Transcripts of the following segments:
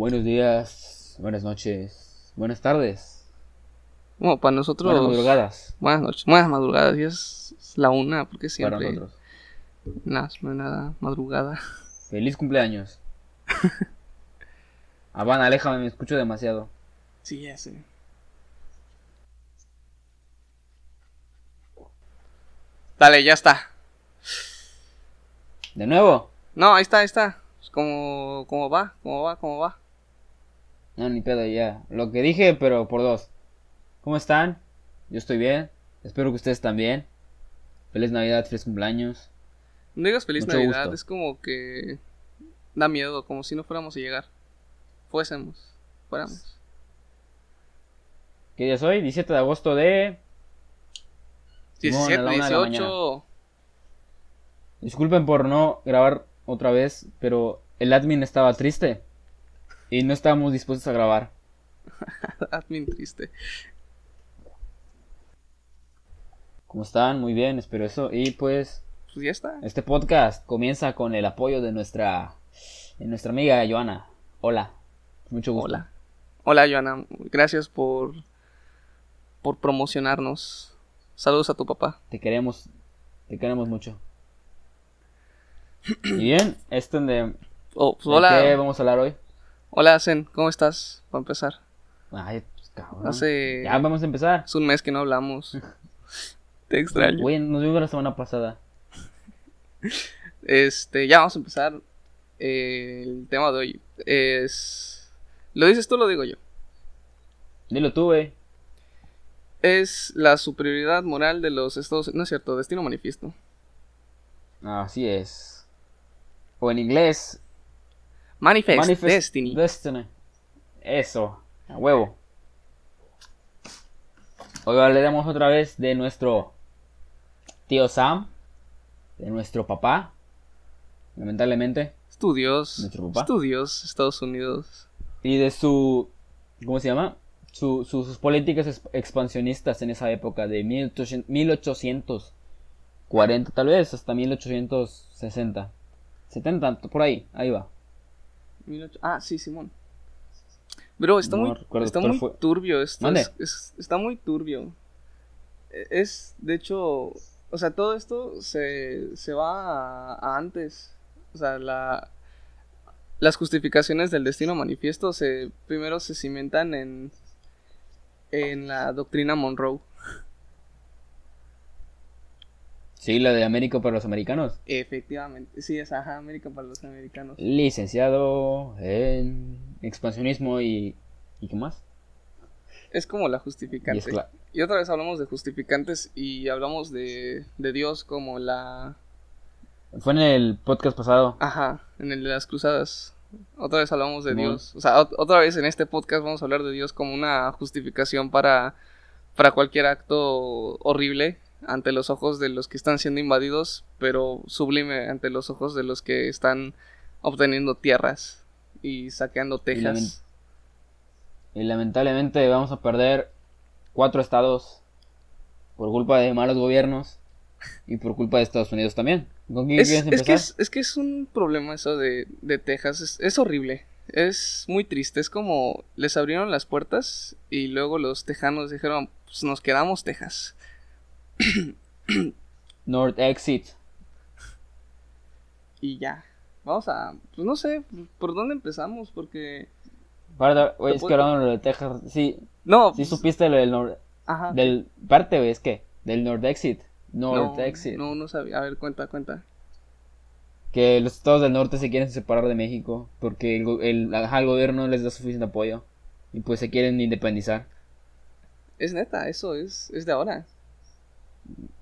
Buenos días, buenas noches, buenas tardes, Bueno, para nosotros. buenas madrugadas Buenas noches, buenas madrugadas. Ya es la una, porque para siempre. nosotros. Nada, nada madrugada. Feliz cumpleaños. Habana, aléjame, me escucho demasiado. Sí, ya sé. Dale, ya está. ¿De nuevo? No, ahí está, ahí está. Pues, ¿Cómo, cómo va? ¿Cómo va? ¿Cómo va? No, ni pedo, ya. Lo que dije, pero por dos. ¿Cómo están? Yo estoy bien. Espero que ustedes también. Feliz Navidad, feliz cumpleaños. No digas feliz Mucho Navidad, gusto. es como que da miedo, como si no fuéramos a llegar. Fuésemos, fuéramos. ¿Qué día es hoy? 17 de agosto de... Simón, a 17, la una de la 18. Disculpen por no grabar otra vez, pero el admin estaba triste. Y no estábamos dispuestos a grabar. Admin triste. ¿Cómo están? Muy bien, espero eso. Y pues Pues ya está. este podcast comienza con el apoyo de nuestra, de nuestra amiga Joana. Hola, mucho gusto. Hola. Hola, Joana. Gracias por, por promocionarnos. Saludos a tu papá. Te queremos, te queremos mucho. Y bien, de, Oh, pues, ¿de hola. qué vamos a hablar hoy? Hola, Zen. ¿Cómo estás? Para empezar. Ay, pues cabrón. Hace- Ya vamos a empezar. Es un mes que no hablamos. Te extraño. Güey, nos vimos la semana pasada. Este, ya vamos a empezar. Eh, el tema de hoy es. ¿Lo dices tú o lo digo yo? Dilo tú, güey. Es la superioridad moral de los Estados No es cierto, Destino Manifiesto. Así es. O en inglés, Manifest, Manifest Destiny. Destiny. Eso, a huevo. Hoy hablaremos otra vez de nuestro tío Sam, de nuestro papá, lamentablemente, Estudios. Nuestro papá. Estudios, Estados Unidos. y de su, ¿cómo se llama? Su- su- sus políticas ex- expansionistas en esa época de 1800 1840, tal vez hasta 1860, 70, por ahí, ahí va. 18 Ah, sí, Simón. Bro, está No muy, recuerdo está muy fue. turbio esto. Mande. Es, es- está muy turbio. Es, de hecho, o sea, todo esto se, se va a, a antes. O sea, la, las justificaciones del destino manifiesto se primero se cimentan en, en la doctrina Monroe. Sí, la de América para los americanos. Efectivamente, sí, es ajá, América para los americanos. Licenciado en expansionismo y... ¿Y qué más? Es como la justificante. Y otra vez hablamos de justificantes y hablamos de, de Dios como la... Fue en el podcast pasado. Ajá, en el de las cruzadas. Otra vez hablamos de. Dios. O sea, ot- otra vez en este podcast vamos a hablar de Dios como una justificación para, para cualquier acto horrible ante los ojos de los que están siendo invadidos, pero sublime ante los ojos de los que están obteniendo tierras y saqueando Texas. Y lamentablemente vamos a perder cuatro estados por culpa de malos gobiernos y por culpa de Estados Unidos también. ¿Con quién Es, que es, es que es un problema eso de, de Texas. Es, es horrible. Es muy triste. Es como les abrieron las puertas y luego los tejanos dijeron, pues nos quedamos Texas. North Exit. Y ya. Vamos a, pues no sé, ¿por dónde empezamos? Porque... Güey, es que puedo- hablando de Texas, sí, No, sí pues, supiste lo del North, ajá. del parte, güey, es que del North Exit, North no, Exit, no, no sabía. A ver, cuenta, cuenta. que los estados del norte se quieren separar de México porque el, el, el gobierno no les da suficiente apoyo y pues se quieren independizar. Es neta, eso es, es de ahora.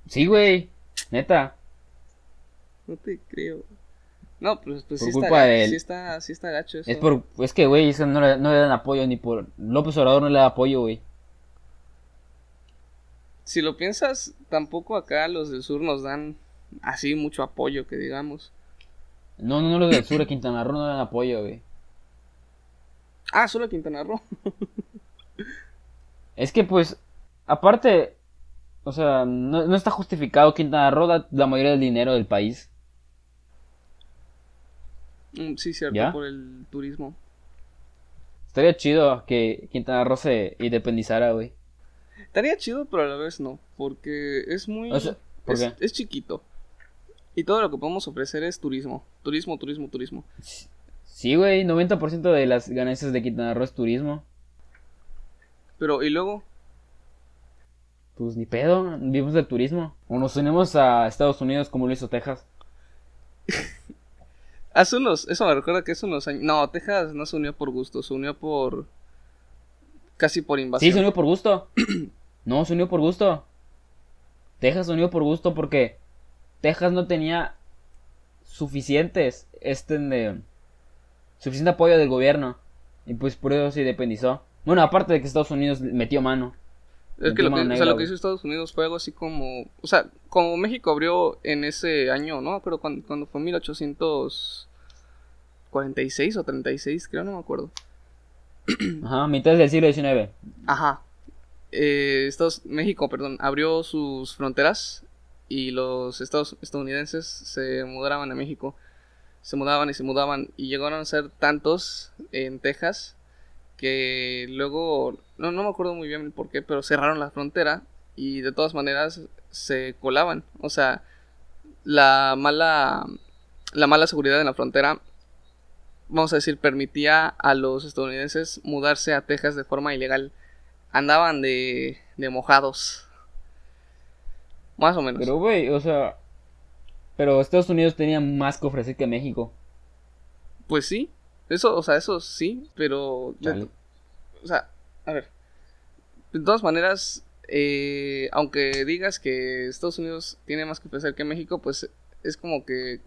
Sí, güey, neta. No te creo. No, pues, pues Por sí, está, de él. sí está, sí está gacho eso. Es por, es que, güey, eso no le, no le dan apoyo ni por... López Obrador no le da apoyo, güey. Si lo piensas, tampoco acá los del sur nos dan así mucho apoyo, que digamos. No, no, no, los del sur de Quintana Roo no le dan apoyo, güey. Ah, solo Quintana Roo. Es que, pues, aparte, o sea, no, no está justificado Quintana Roo da la mayoría del dinero del país. Mm, sí, cierto, ¿Ya? por el turismo. Estaría chido que Quintana Roo se independizara, güey. Estaría chido, pero a la vez no. Porque es muy. O sea, ¿por es, es chiquito. Y todo lo que podemos ofrecer es turismo. Turismo, turismo, turismo. Sí, güey, 90% de las ganancias de Quintana Roo es turismo. Pero, y luego, Pues ni pedo, vivimos del turismo. O nos unimos a Estados Unidos como lo hizo Texas. hace unos. Eso me recuerda que hace unos años. No, Texas no se unió por gusto, se unió por. Casi por invasión. Sí, se unió por gusto. No, se unió por gusto. Texas se unió por gusto porque Texas no tenía suficientes, este, de, suficiente apoyo del gobierno. Y pues por eso se independizó. Bueno, aparte de que Estados Unidos metió mano. Es que lo que, o sea, lo que hizo Estados Unidos fue algo así como. O sea, como México abrió en ese año, ¿no? Pero cuando, cuando fue 1846 o 36, creo, no me acuerdo. Ajá, mitad del siglo XIX. Ajá. Eh, Estados, México, perdón, abrió sus fronteras y los estados estadounidenses se mudaban a México. Se mudaban y se mudaban y llegaron a ser tantos en Texas que luego, no, no me acuerdo muy bien por qué, pero cerraron la frontera y de todas maneras se colaban. O sea, la mala, la mala seguridad en la frontera, vamos a decir, permitía a los estadounidenses mudarse a Texas de forma ilegal. Andaban de, de mojados. Más o menos. Pero, güey, o sea. Pero Estados Unidos tenía más que ofrecer que México. Pues sí, eso, o sea, eso sí, pero... o sea, a ver. De todas maneras, eh, aunque digas que Estados Unidos tiene más que ofrecer que México, pues es como que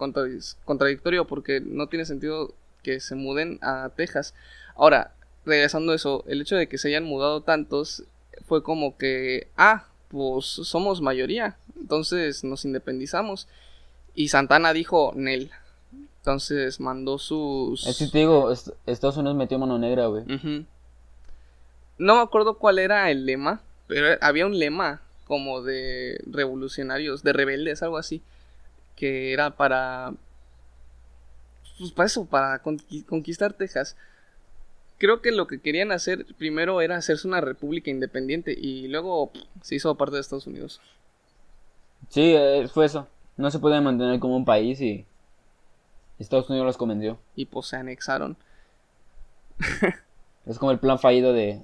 contradictorio porque no tiene sentido que se muden a Texas. Ahora, regresando a eso, el hecho de que se hayan mudado tantos fue como que, ah, pues somos mayoría, entonces nos independizamos. Y Santana dijo, Nel. Entonces mandó sus... Es que te digo, est- Estados Unidos metió mano negra, güey. No me acuerdo cuál era el lema, pero había un lema como de revolucionarios, de rebeldes, algo así, que era para... Pues para eso, para conqui- conquistar Texas. Creo que lo que querían hacer primero era hacerse una república independiente y luego pff, se hizo parte de Estados Unidos. Sí, eh, fue eso. No se puede mantener como un país y Estados Unidos los convenció. Y pues se anexaron. Es como el plan fallido de,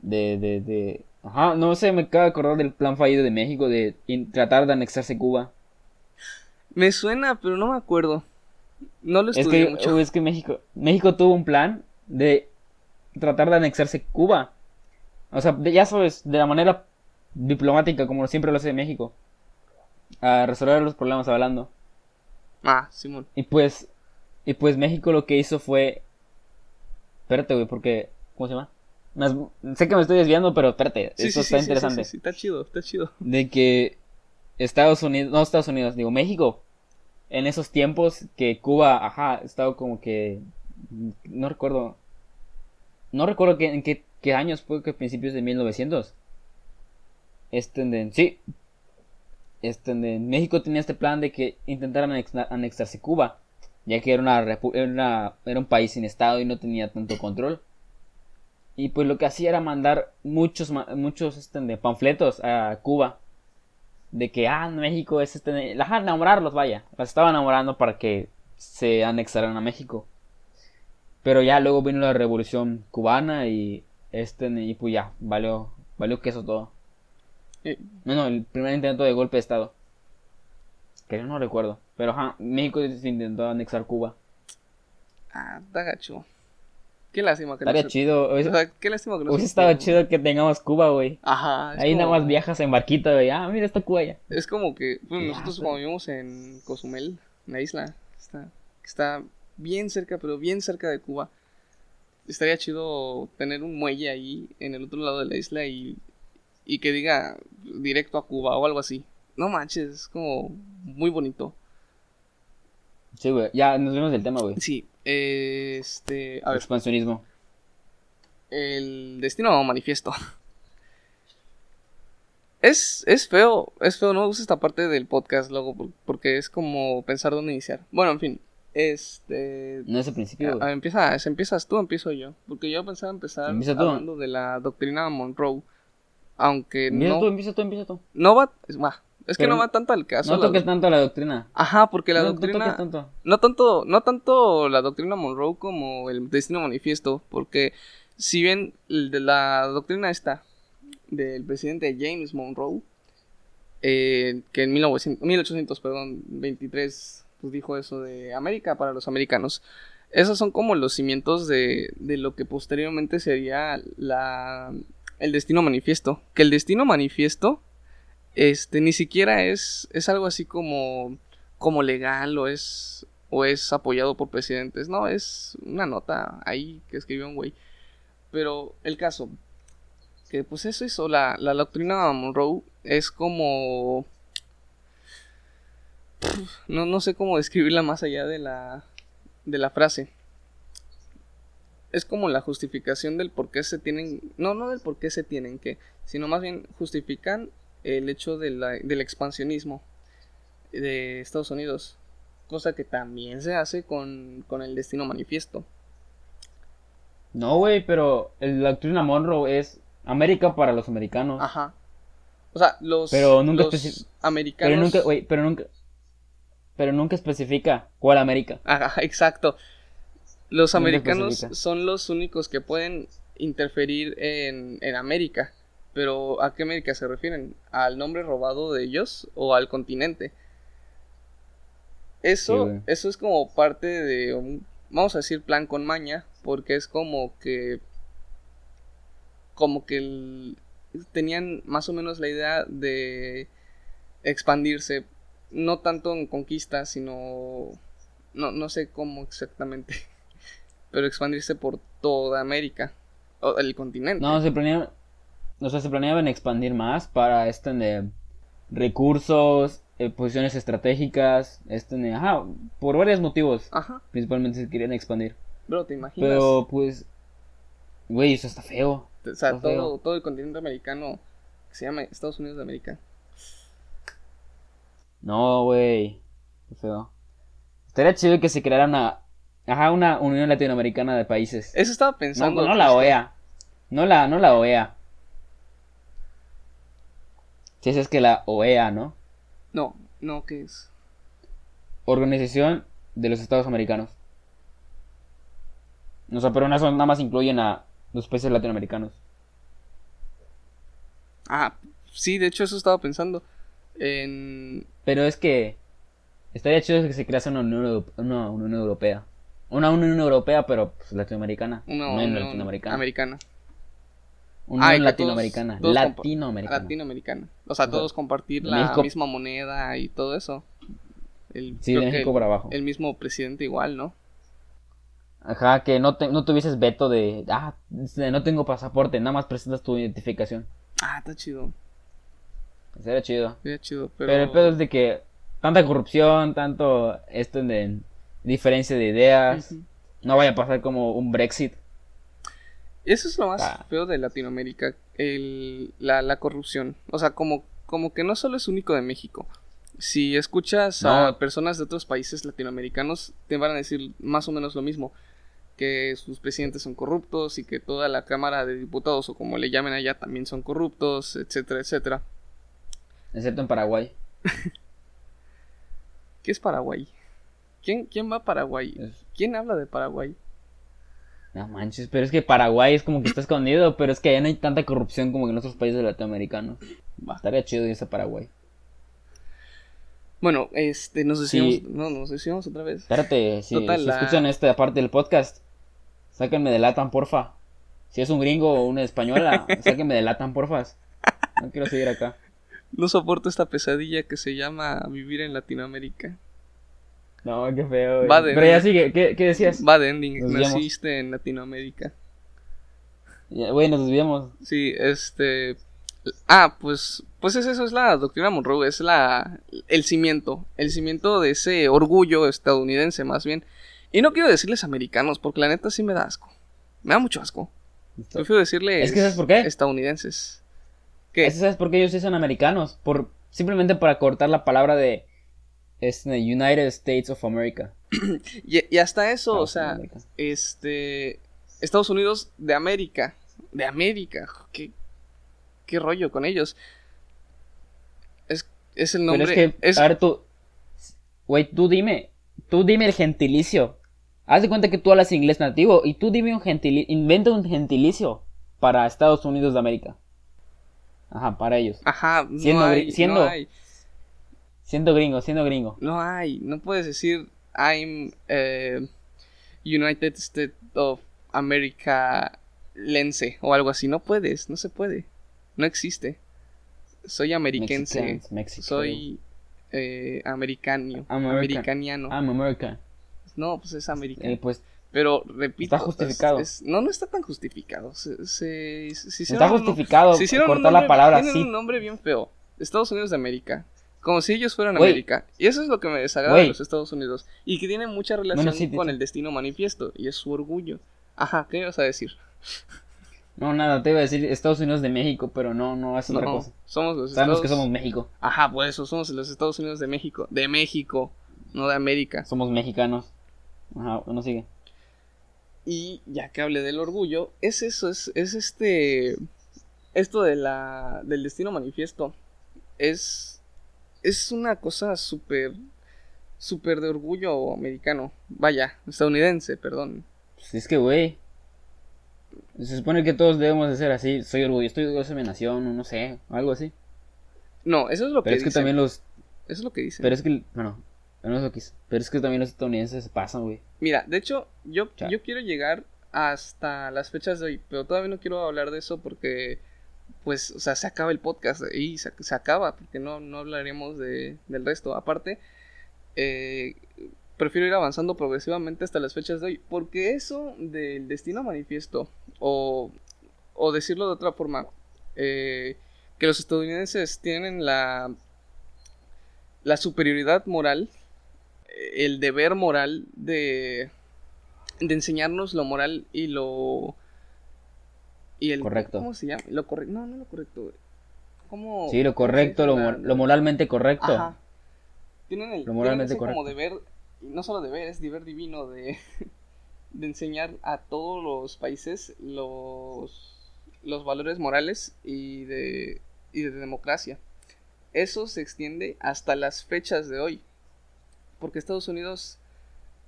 de, de, de... Ajá, no sé, me acabo de acordar del plan fallido de México de tratar de anexarse Cuba. Me suena, pero no me acuerdo. No lo Es estudié que, mucho. es que México, México tuvo un plan de tratar de anexarse Cuba. O sea, ya sabes, de la manera diplomática, como siempre lo hace México. A resolver los problemas hablando. Ah, Simón. Y pues, y pues México lo que hizo fue... Espérate, güey, porque... ¿Cómo se llama? Más- sé que me estoy desviando, pero espérate, Sí, esto sí, está sí, sí, interesante. sí, sí, está chido, está chido. De que Estados Unidos, no Estados Unidos, digo México, en esos tiempos que Cuba, ajá, estaba como que... No recuerdo... No recuerdo que, en qué, qué años fue, que principios de 1900. Este, sí. Este, México tenía este plan de que intentaran anexa- anexarse Cuba, ya que era, una, era, un país sin estado y no tenía tanto control. Y pues lo que hacía era mandar muchos, muchos este, de panfletos a Cuba. De que, ah, México es este... Ajá, enamorarlos, vaya. Las estaba enamorando para que se anexaran a México. Pero ya luego vino la revolución cubana y este y pues ya, valió, valió queso todo. Eh, Bueno, el primer intento de golpe de estado. Que yo no recuerdo. Pero ajá, México se intentó anexar Cuba. ah, está gacho. Qué lástima que no Estaría se- chido. O sea, qué lástima que no hubiese se estado chido que tengamos Cuba, güey. Ajá. Ahí nada más viajas en barquito, güey. Ah, mira, está Cuba ya. Es como que Ya, nosotros cuando vivimos en Cozumel, en la isla, está, está bien cerca, pero bien cerca de Cuba. Estaría chido tener un muelle ahí en el otro lado de la isla y, y que diga directo a Cuba o algo así. No manches, es como muy bonito. Sí, güey. Ya nos vemos del tema, güey. Sí, eh, este, a ver, Expansionismo. el destino manifiesto. Es, es feo, es feo, no me gusta esta parte del podcast luego por- porque es como pensar dónde iniciar. Bueno, en fin, Este. No es el principio. a- empieza, ¿se ¿Empiezas tú empiezo yo? Porque yo pensaba empezar Empieza hablando de la doctrina Monroe. Aunque Empieza no, tú, empieza tú, empieza tú. no va. Es, va, es que no va tanto al caso. No la- toques tanto la doctrina. Ajá, porque la no, no doctrina. toques tanto. No tanto, no tanto la doctrina Monroe como el destino manifiesto, porque si bien la doctrina esta del presidente James Monroe, eh, que en 1900 1800, perdón, 23, pues dijo eso de América para los americanos. Esos son como los cimientos de, de lo que posteriormente sería la, el destino manifiesto. Que el destino manifiesto, este, ni siquiera es, es algo así como como legal o es o es apoyado por presidentes. No, es una nota ahí que escribió un güey. Pero el caso, que pues eso hizo la, la doctrina Monroe es como... No, no sé cómo describirla más allá de la, de la frase. Es como la justificación del por qué se tienen... No, no del por qué se tienen que, sino más bien justifican el hecho de la- del expansionismo de Estados Unidos. Cosa que también se hace con, con el destino manifiesto. No, güey, pero el- la doctrina Monroe es América para los americanos. Ajá. O sea, los, Pero nunca los americanos. pero nunca, pero nunca. Pero nunca especifica cuál América. Ajá, exacto. Los americanos son los únicos que pueden interferir en, en América. Pero ¿a qué América se refieren? ¿Al nombre robado de ellos o al continente? Eso, Sí, eso es como parte de un, vamos a decir, plan con maña, porque es como que, como que el- tenían más o menos la idea de expandirse, no tanto en conquista, sino, no, no sé cómo exactamente, pero expandirse por toda América, o el continente. No, se planeaba. O sea, se planeaban expandir más para este de recursos, eh, posiciones estratégicas, este de, ajá, por varios motivos. Ajá, Principalmente se querían expandir. bro, ¿te imaginas? Pero pues, güey, eso está feo. O sea, feo. todo, todo el continente americano que se llama Estados Unidos de América. No, güey, qué feo. Estaría chido que se creara una, ajá, una unión latinoamericana de países. Eso estaba No, pensando. no la justo. OEA. No la, no la OEA. Si es que la OEA, ¿no? No, no, ¿qué es? Organización de los Estados Americanos. O sea, pero nada más incluyen a los países latinoamericanos. Ah, sí, de hecho eso estaba pensando. En... Pero es que estaría chido que se crease una Unión, una Unión Europea. Una Unión Europea, pero pues, latinoamericana. Una no unión latinoamericana. americana. Unión latinoamericana. todos- todos compa- latinoamericana. Latinoamericana. O sea, O sea, todos compartir la México- misma moneda y todo eso. El, Sí, de México el, para abajo. el mismo presidente igual, ¿no? Ajá, que no, te- no tuvieses veto de, ah, este, no tengo pasaporte, nada más presentas tu identificación. Ah, está chido. Sería chido. Sería chido, pero... Pero el pedo es de que tanta corrupción, tanto esto de diferencia de ideas, no vaya a pasar como un Brexit. Eso es lo más Ah. feo de Latinoamérica, el, la, la corrupción. O sea, como, como que no solo es único de México. Si escuchas a personas de otros países latinoamericanos, te van a decir más o menos lo mismo. Que sus presidentes son corruptos y que toda la Cámara de Diputados, o como le llamen allá, también son corruptos, etcétera, etcétera. Excepto en Paraguay. ¿Qué es Paraguay? ¿Quién, quién va a Paraguay? ¿Quién habla de Paraguay? No manches, pero es que Paraguay es como que está escondido, pero es que allá no hay tanta corrupción como en otros países latinoamericanos. Va. Estaría chido irse a Paraguay. Bueno, este, nos decíamos, Sí. no, nos decíamos otra vez. Espérate, si, Total, si la- escuchan esta parte del podcast, sáquenme de Latam, porfa. Si es un gringo o una española, sáquenme de Latam, porfa. No quiero seguir acá. No soporto esta pesadilla que se llama vivir en Latinoamérica. No, qué feo. güey. Va de- Pero ya sigue, ¿qué, qué decías? Bad ending, Nos naciste en Latinoamérica. Ya, Güey, nos desviamos. Sí, este. Ah, pues, pues es eso, es la doctrina Monroe, es la, el cimiento, el cimiento de ese orgullo estadounidense más bien. Y no quiero decirles americanos, porque la neta sí me da asco. Me da mucho asco. Prefiero decirles Es que ¿sabes por qué? estadounidenses. ¿Qué? Es que ¿Sabes por qué ellos sí son americanos? Por, simplemente para cortar la palabda de este, United States of America. y, y hasta eso, o Estados sea, Unidos de América. este. Estados Unidos de América. De América. ¿Qué, qué rollo con ellos? Es, es el nombre. Pero es que, es- a ver, tú, güey, tú dime, tú dime el gentilicio. Haz de cuenta que tú hablas inglés nativo y tú dime un gentilicio, inventa un gentilicio para Estados Unidos de América. Ajá, para ellos. Ajá, no siendo hay, siendo- no hay. Siendo gringo, siendo gringo. No hay. No puedes decir I'm eh, United States of America lense o algo así. No puedes, no se puede. No existe. Soy ameriquense. Mexicans, Mexico. Soy eh, americano. Americaniano. I'm American. No, pues es americano. Eh, pues Pero repito. Está justificado. es- es- no, no está tan justificado. Se, se- se está un- justificado se un cortar la palabra tienen sí. un nombre bien feo. Estados Unidos de América. Como si ellos fueran. América. Y eso es lo que me desagrada Güey. de los Estados Unidos. Y que tiene mucha relación sí, con el destino manifiesto. Y es su orgullo. Ajá, ¿qué ibas a decir? No, nada, te iba a decir Estados Unidos de México, pero no, no, es otra No, cosa. somos los Sabemos Estados... que somos México, Ajá, por eso somos los Estados Unidos de México. De México, no de América. somos mexicanos. Ajá, uno sigue. Y ya que hablé del orgullo, es eso, es, es este. Esto de la, del destino manifiesto. Es. Es una cosa súper. Súper de orgullo americano. Vaya, estadounidense, perdón. Pues es que, güey. Se supone que todos debemos de ser así. Soy orgulloso, estoy orgulloso de mi nación, o no sé, algo así. No, eso es lo Pero que es que también los. Eso es lo que dicen. Pero es que. Bueno, no es lo que. Pero es que también los estadounidenses se pasan, güey. Mira, de hecho, yo, yo quiero llegar hasta las fechas de hoy, pero todavía no quiero hablar de eso porque, pues, o sea, se acaba el podcast y se, acaba, porque no, no hablaremos de, del resto. Aparte, eh, prefiero ir avanzando progresivamente hasta las fechas de hoy, porque eso del destino manifiesto, o, o decirlo de otra forma, eh, que los estadounidenses tienen la, la superioridad moral, eh, el deber moral de, de enseñarnos lo moral y lo y el Correcto. ¿Cómo se llama? Lo correcto. No, no lo correcto. ¿Cómo? Sí, lo correcto, lo, lo moralmente correcto. Ajá. Tienen el Lo tienen moralmente ese como correcto. deber, no solo deber, es deber divino de, de enseñar a todos los países los, los valores morales y de, y de democracia. Eso se extiende hasta las fechas de hoy. Porque Estados Unidos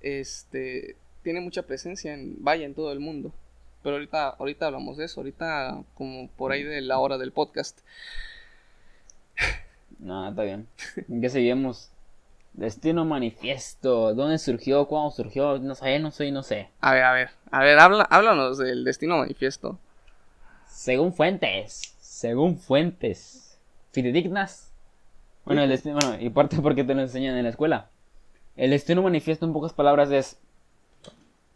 este, tiene mucha presencia en, vaya, en todo el mundo. Pero ahorita, ahorita hablamos de eso, ahorita como por ahí de la hora del podcast. No, está bien. ¿En qué seguimos? Destino manifiesto. ¿Dónde surgió? ¿Cuándo surgió? No sé, no sé, no sé. A ver, a ver, a ver, habla, háblanos del destino manifiesto. Según fuentes. Según fuentes. Fidedignas. Bueno, el destino, bueno, y parte porque te lo enseñan en la escuela. El destino manifiesto en pocas palabras es,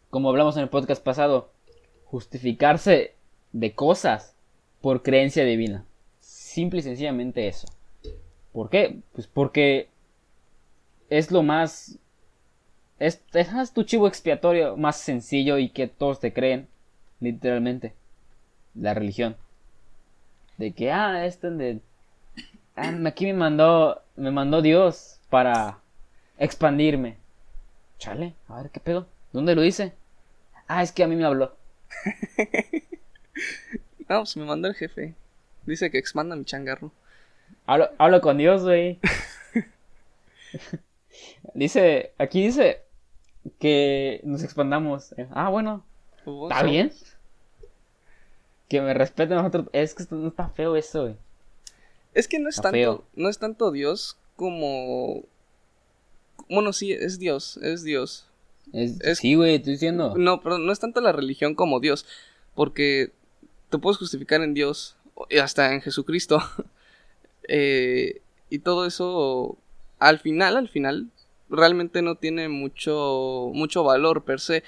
como hablamos en el podcast pasado, justificarse de cosas por creencia divina. Simple y sencillamente eso. ¿Por qué? Pues porque es lo más... Es, es tu chivo expiatorio más sencillo y que todos te creen, literalmente. La religión. De que, ah, este de... ah, aquí me mandó, me mandó Dios para expandirme. Chale, a ver qué pedo. ¿Dónde lo dice? Ah, es que a mí me habló. No, pues me mandó el jefe. Dice que expanda mi changarro. Hablo, hablo con Dios, güey. dice, aquí dice que nos expandamos. Ah, bueno, Oh, está bien. Que me respeten nosotros. Es que no está feo eso, güey. Es que no es Está tanto, feo. no es tanto Dios como... Bueno, sí, es Dios, es Dios. Es- Es- Sí, güey, estoy diciendo. No, pero no es tanto la religión como Dios, porque te puedes justificar en Dios, y hasta en Jesucristo. Eh, y todo eso, al final, al final, realmente no tiene mucho, mucho valor per se.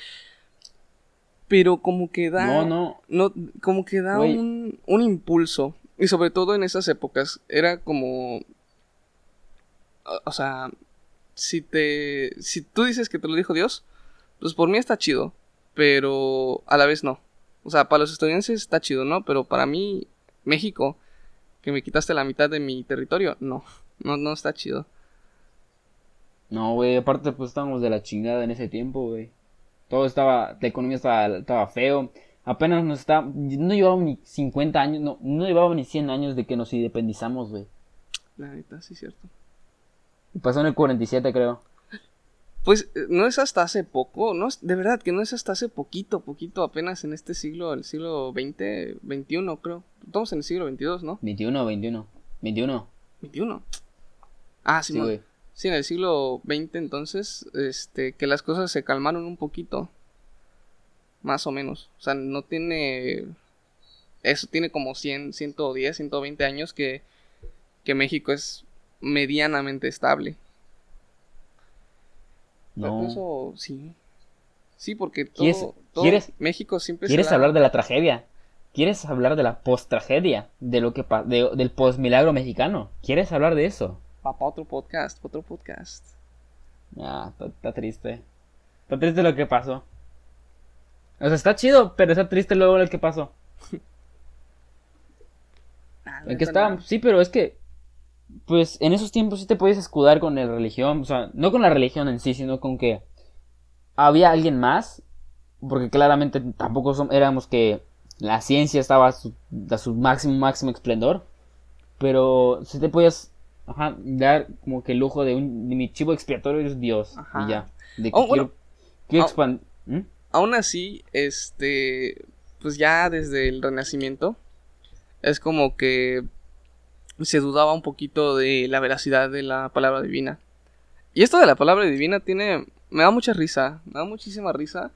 Pero como que da... No, no. no, como que da un, un impulso. Y sobre todo en esas épocas, era como... O sea, si te... Si tú dices que te lo dijo Dios, pues por mí está chido, pero a la vez no. O sea, para los estadounidenses está chido, ¿no? Pero para mí, México, que me quitaste la mitad de mi territorio, no. No, no está chido. No, güey, aparte pues estábamos de la chingada en ese tiempo, güey. Todo estaba, la economía estaba, estaba feo. Apenas nos está, no llevaba ni 50 años, no, no llevaba ni 100 años de que nos independizamos, güey. La neta, sí, cierto. Pasó en el 47, creo. Pues eh, no es hasta hace poco, no es, de verdad que no es hasta hace poquito, poquito, apenas en este siglo, el siglo 20, 21 creo. Estamos en el siglo 22, ¿no? 21, 21, 21. 21. Ah, sí, Sí, mo- güey. sí, en el siglo 20 entonces, este, que las cosas se calmaron un poquito. Más o menos. O sea, no tiene... Eso tiene como 100, 110, 120 años que, que México es medianamente estable. No. Eso sí. Sí, porque todo, ¿Quieres- todo quieres- México siempre ¿Quieres hablar de la tragedia? ¿Quieres hablar de la post-tragedia? De lo que de- del post-milagro mexicano. ¿Quieres hablar de eso? Pa- pa' otro podcast, otro podcast. Ah, está, triste. Está triste lo que pasó. O sea, está chido, pero está triste luego lo que pasó. Ah, El neta, que está, no. sí, pero es que, pues, en esos tiempos sí te puedes escudar con la religión, o sea, no con la religión en sí, sino con que había alguien más, porque claramente tampoco som- éramos que la ciencia estaba a su, a su máximo, máximo esplendor, pero sí te podías, ajá, dar como que el lujo de un, de mi chivo expiatorio es Dios, Ajá. y ya, de que Oh, bueno. quiero, quiero Oh. expan- ¿Mm? Aún así, este, pues ya desde el Renacimiento, es como que se dudaba un poquito de la veracidad de la palabra divina. Y esto de la palabra divina tiene, me da mucha risa, me da muchísima risa.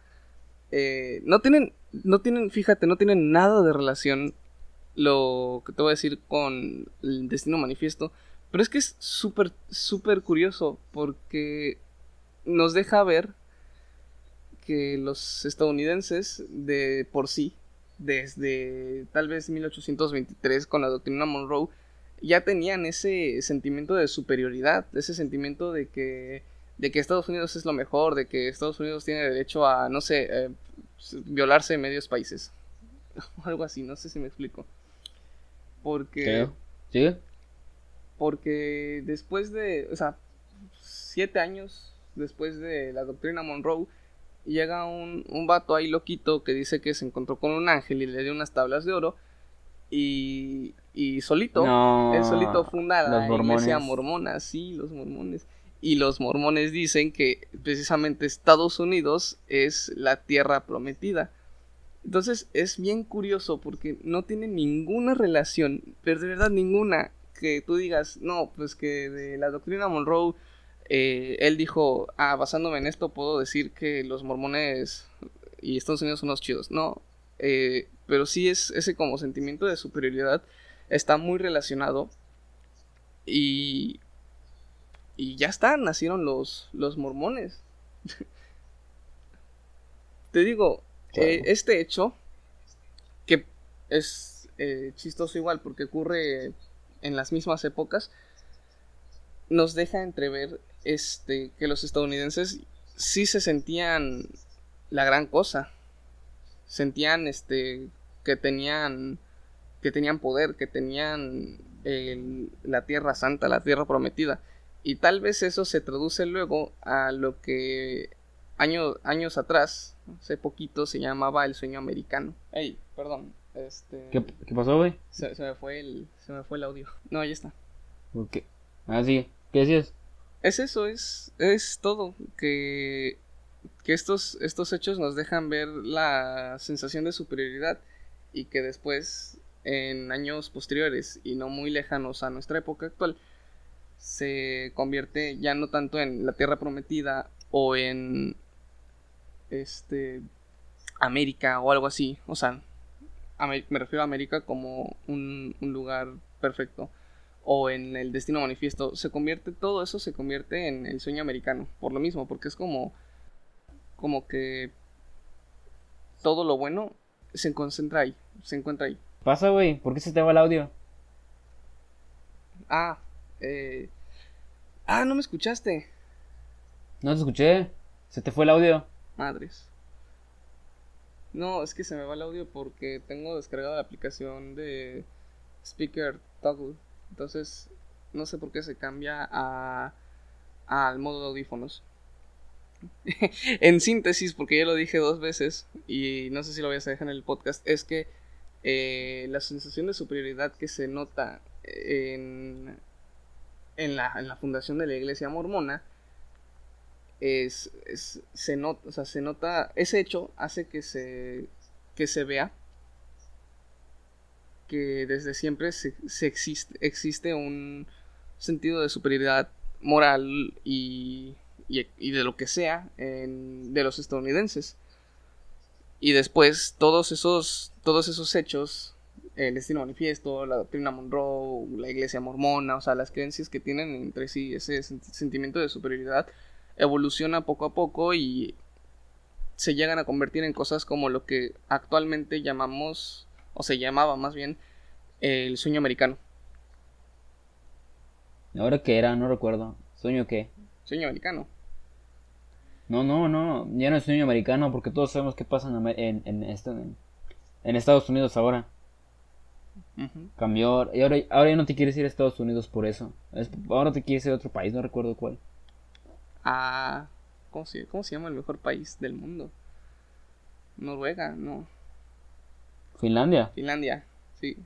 Eh, no tienen, no tienen, fíjate, no tienen nada de relación lo que te voy a decir con el destino manifiesto. Pero es que es súper, súper curioso porque nos deja ver que los estadounidenses de por sí, desde tal vez 1823 con la doctrina Monroe, ya tenían ese sentimiento de superioridad, ese sentimiento de que, de que Estados Unidos es lo mejor, de que Estados Unidos tiene derecho a, no sé, eh, violarse en medios países. O algo así, no sé si me explico. Porque. ¿Sí? porque después de, o sea, siete años después de la doctrina Monroe, llega un, un vato ahí loquito que dice que se encontró con un ángel y le dio unas tablas de oro. Y, y solito, No, él solito funda la iglesia mormona, sí, los mormones. Y los mormones dicen que precisamente Estados Unidos es la tierra prometida. Entonces es bien curioso porque no tiene ninguna relación, pero de verdad ninguna, que tú digas, no, pues que de la doctrina Monroe, eh, él dijo, ah, basándome en esto puedo decir que los mormones y Estados Unidos son los chidos. No, eh, pero sí es ese como sentimiento de superioridad está muy relacionado y y ya está, nacieron los los mormones. Te digo, eh, este hecho que es eh, chistoso igual porque ocurre en las mismas épocas nos deja entrever este que los estadounidenses sí se sentían la gran cosa sentían este que tenían que tenían poder que tenían el- la tierra santa la tierra prometida y tal vez eso se traduce luego a lo que año- años atrás hace poquito se llamaba el sueño americano Ey, perdón este ¿Qué, qué pasó, güey? se, se me fue el se me fue el audio no ya está ¿Por qué? Ah, sí. ¿Qué decías? es eso, es, es todo. Que, que estos, estos hechos nos dejan ver la sensación de superioridad y que después, en años posteriores y no muy lejanos a nuestra época actual, se convierte ya no tanto en la tierra prometida o en este América o algo así. O sea, me refiero a América como un, un lugar perfecto o en el destino manifiesto, se convierte todo eso se convierte en el sueño americano, por lo mismo, porque es como como que todo lo bueno se concentra ahí, se encuentra ahí. ¿Pasa, güey? ¿Por qué se te va el audio? Ah, eh Ah, no me escuchaste. No te escuché. Se te fue el audio. Madres. No, es que se me va el audio porque tengo descargada la aplicación de Speaker Toggle. Entonces, no sé por qué se cambia a, al modo de audífonos. en síntesis, porque ya lo dije dos veces y no sé si lo voy a dejar en el podcast, es que eh, la sensación de superioridad que se nota en, en, la, fundación de la iglesia mormona es, se nota, o sea, se nota, ese hecho hace que se, que se vea que desde siempre se, existe un sentido de superioridad moral y, y, de lo que sea en, de los estadounidenses. Y después todos esos, todos esos hechos, el destino manifiesto, la doctrina Monroe, la iglesia mormona, o sea, las creencias que tienen entre sí ese sentimiento de superioridad, evoluciona poco a poco y se llegan a convertir en cosas como lo que actualmente llamamos, o se llamaba más bien, el sueño americano. ¿Ahora qué era? No recuerdo. ¿Sueño qué? Sueño americano. No, no, no. Ya no es sueño americano porque todos sabemos qué pasa en, en, este, en, Estados Unidos ahora. Cambió. Y ahora, ahora ya no te quieres ir a Estados Unidos por eso. ahora te quieres ir a otro país, no recuerdo cuál a... ¿cómo se, ¿Cómo se llama el mejor país del mundo? Noruega, no. Finlandia. Finlandia, sí.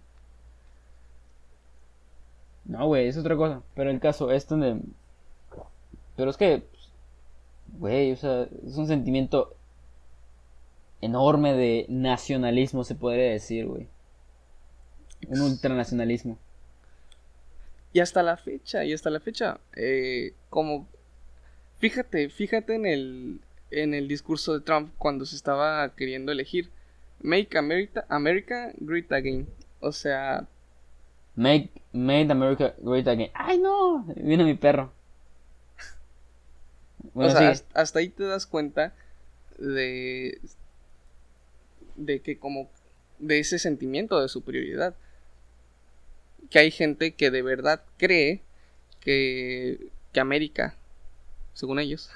No, güey, es otra cosa. Pero el caso es donde... Pero es que... Güey, o sea, es un sentimiento enorme de nacionalismo, se podría decir, güey. Un ultranacionalismo. Y hasta la fecha, y hasta la fecha, eh, como Fíjate, fíjate en el, en el discurso de Trump cuando se estaba queriendo elegir. Make America, America Great Again. O sea... Make, make America Great Again. ¡Ay, no! Viene mi perro. O sea, hasta, ahí te das cuenta de... De que como... De ese sentimiento de superioridad. Que hay gente que de verdad cree que, que América según ellos,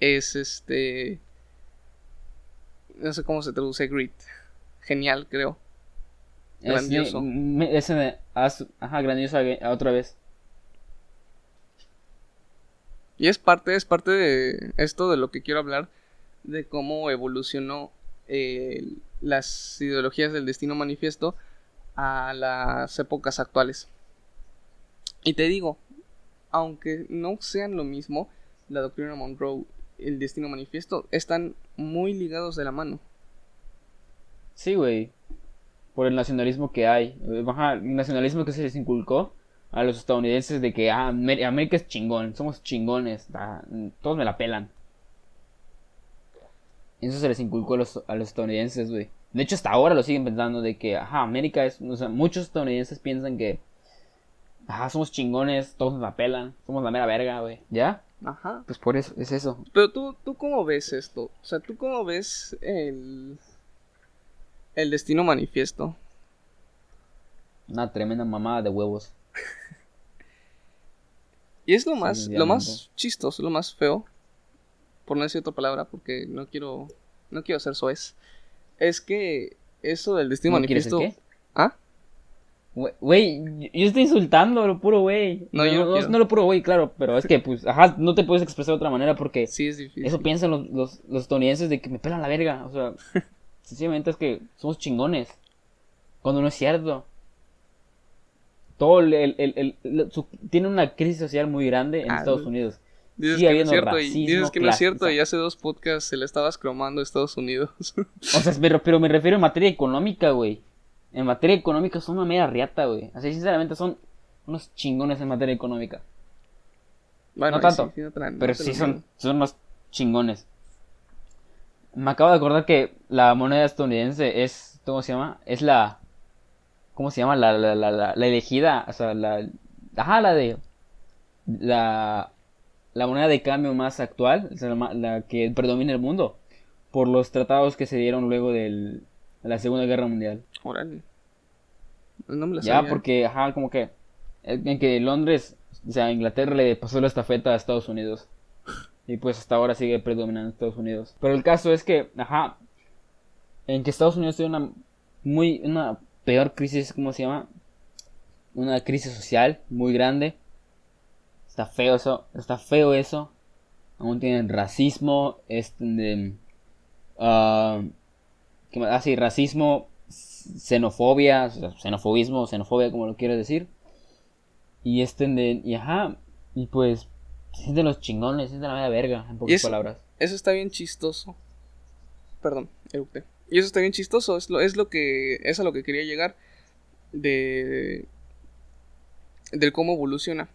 es este... No sé cómo se traduce grit. Genial, creo. Grandioso. ese ajá, grandioso otra vez. Y es parte, es parte de esto de lo que quiero hablar, de cómo evolucionó eh, las ideologías del destino manifiesto a las épocas actuales. Y te digo, aunque no sean lo mismo, la doctrina Monroe, el destino manifiesto, están muy ligados de la mano. Sí, güey. Por el nacionalismo que hay. el nacionalismo que se les inculcó a los estadounidenses de que ah, América es chingón, somos chingones, todos me la pelan. Eso se les inculcó a los, a los estadounidenses, güey. De hecho, hasta ahora lo siguen pensando de que, ajá, América es, o sea, muchos estadounidenses piensan que, ajá, somos chingones, todos nos la pelan, somos la mera verga, güey. ¿Ya? Ajá. Pues por eso, es eso. Pero tú, tú cómo ves esto? O sea, ¿tú cómo ves el, el destino manifiesto? Una tremenda mamada de huevos. Y es lo más, lo más chistoso, lo más feo, por no decir otra palabra, porque no quiero, no quiero ser soez, es que eso del destino manifiesto... Qué? ¿Ah? Güey, yo estoy insultando lo puro güey. No, yo no, no, lo puro güey, claro, pero es que, pues, ajá, no te puedes expresar de otra manera porque sí, es difícil. eso piensan los, los, los estadounidenses de que me pelan la verga. O sea, sencillamente es que somos chingones. Cuando no es cierto. Todo el, el, el, tiene una crisis social muy grande en ah, Estados Unidos. Dices que no es cierto, y, dices que no es cierto y hace dos podcasts se le estabas cromando a Estados Unidos. o sea, pero, pero me refiero en materia económica, güey en materia económica son una media riata, güey. Así, sinceramente, son unos chingones en materia económica. Bueno, no tanto, pero sí son, son unos chingones. Me acabo de acordar que la moneda estadounidense es, ¿cómo se llama? Es la, ¿cómo se llama? La, la, la, la, elegida, o sea, la, ajá, la de, la, la moneda de cambio más actual, la, que predomina el mundo, por los tratados que se dieron luego de la Segunda Guerra Mundial. Órale. No me la Ya, porque, ajá, como que. En que Londres, o sea, Inglaterra le pasó la estafeta a Estados Unidos. Y pues hasta ahora sigue predominando Estados Unidos. Pero el caso es que, ajá. En que Estados Unidos tiene una muy. Una peor crisis, ¿cómo se llama? Una crisis social muy grande. Está feo eso, está feo eso. Aún tienen racismo, este de, ah. Ah, sí, racismo, xenofobia, xenofobismo, xenofobia, como lo quieres decir. Y este de, y ajá, y pues, se sienten los chingones, se sienten la media verga, en pocas eso, palabras. eso está bien chistoso. Perdón, eructé. Y eso está bien chistoso. Es lo, es lo que. Es a lo que quería llegar. De. Del cómo evoluciona.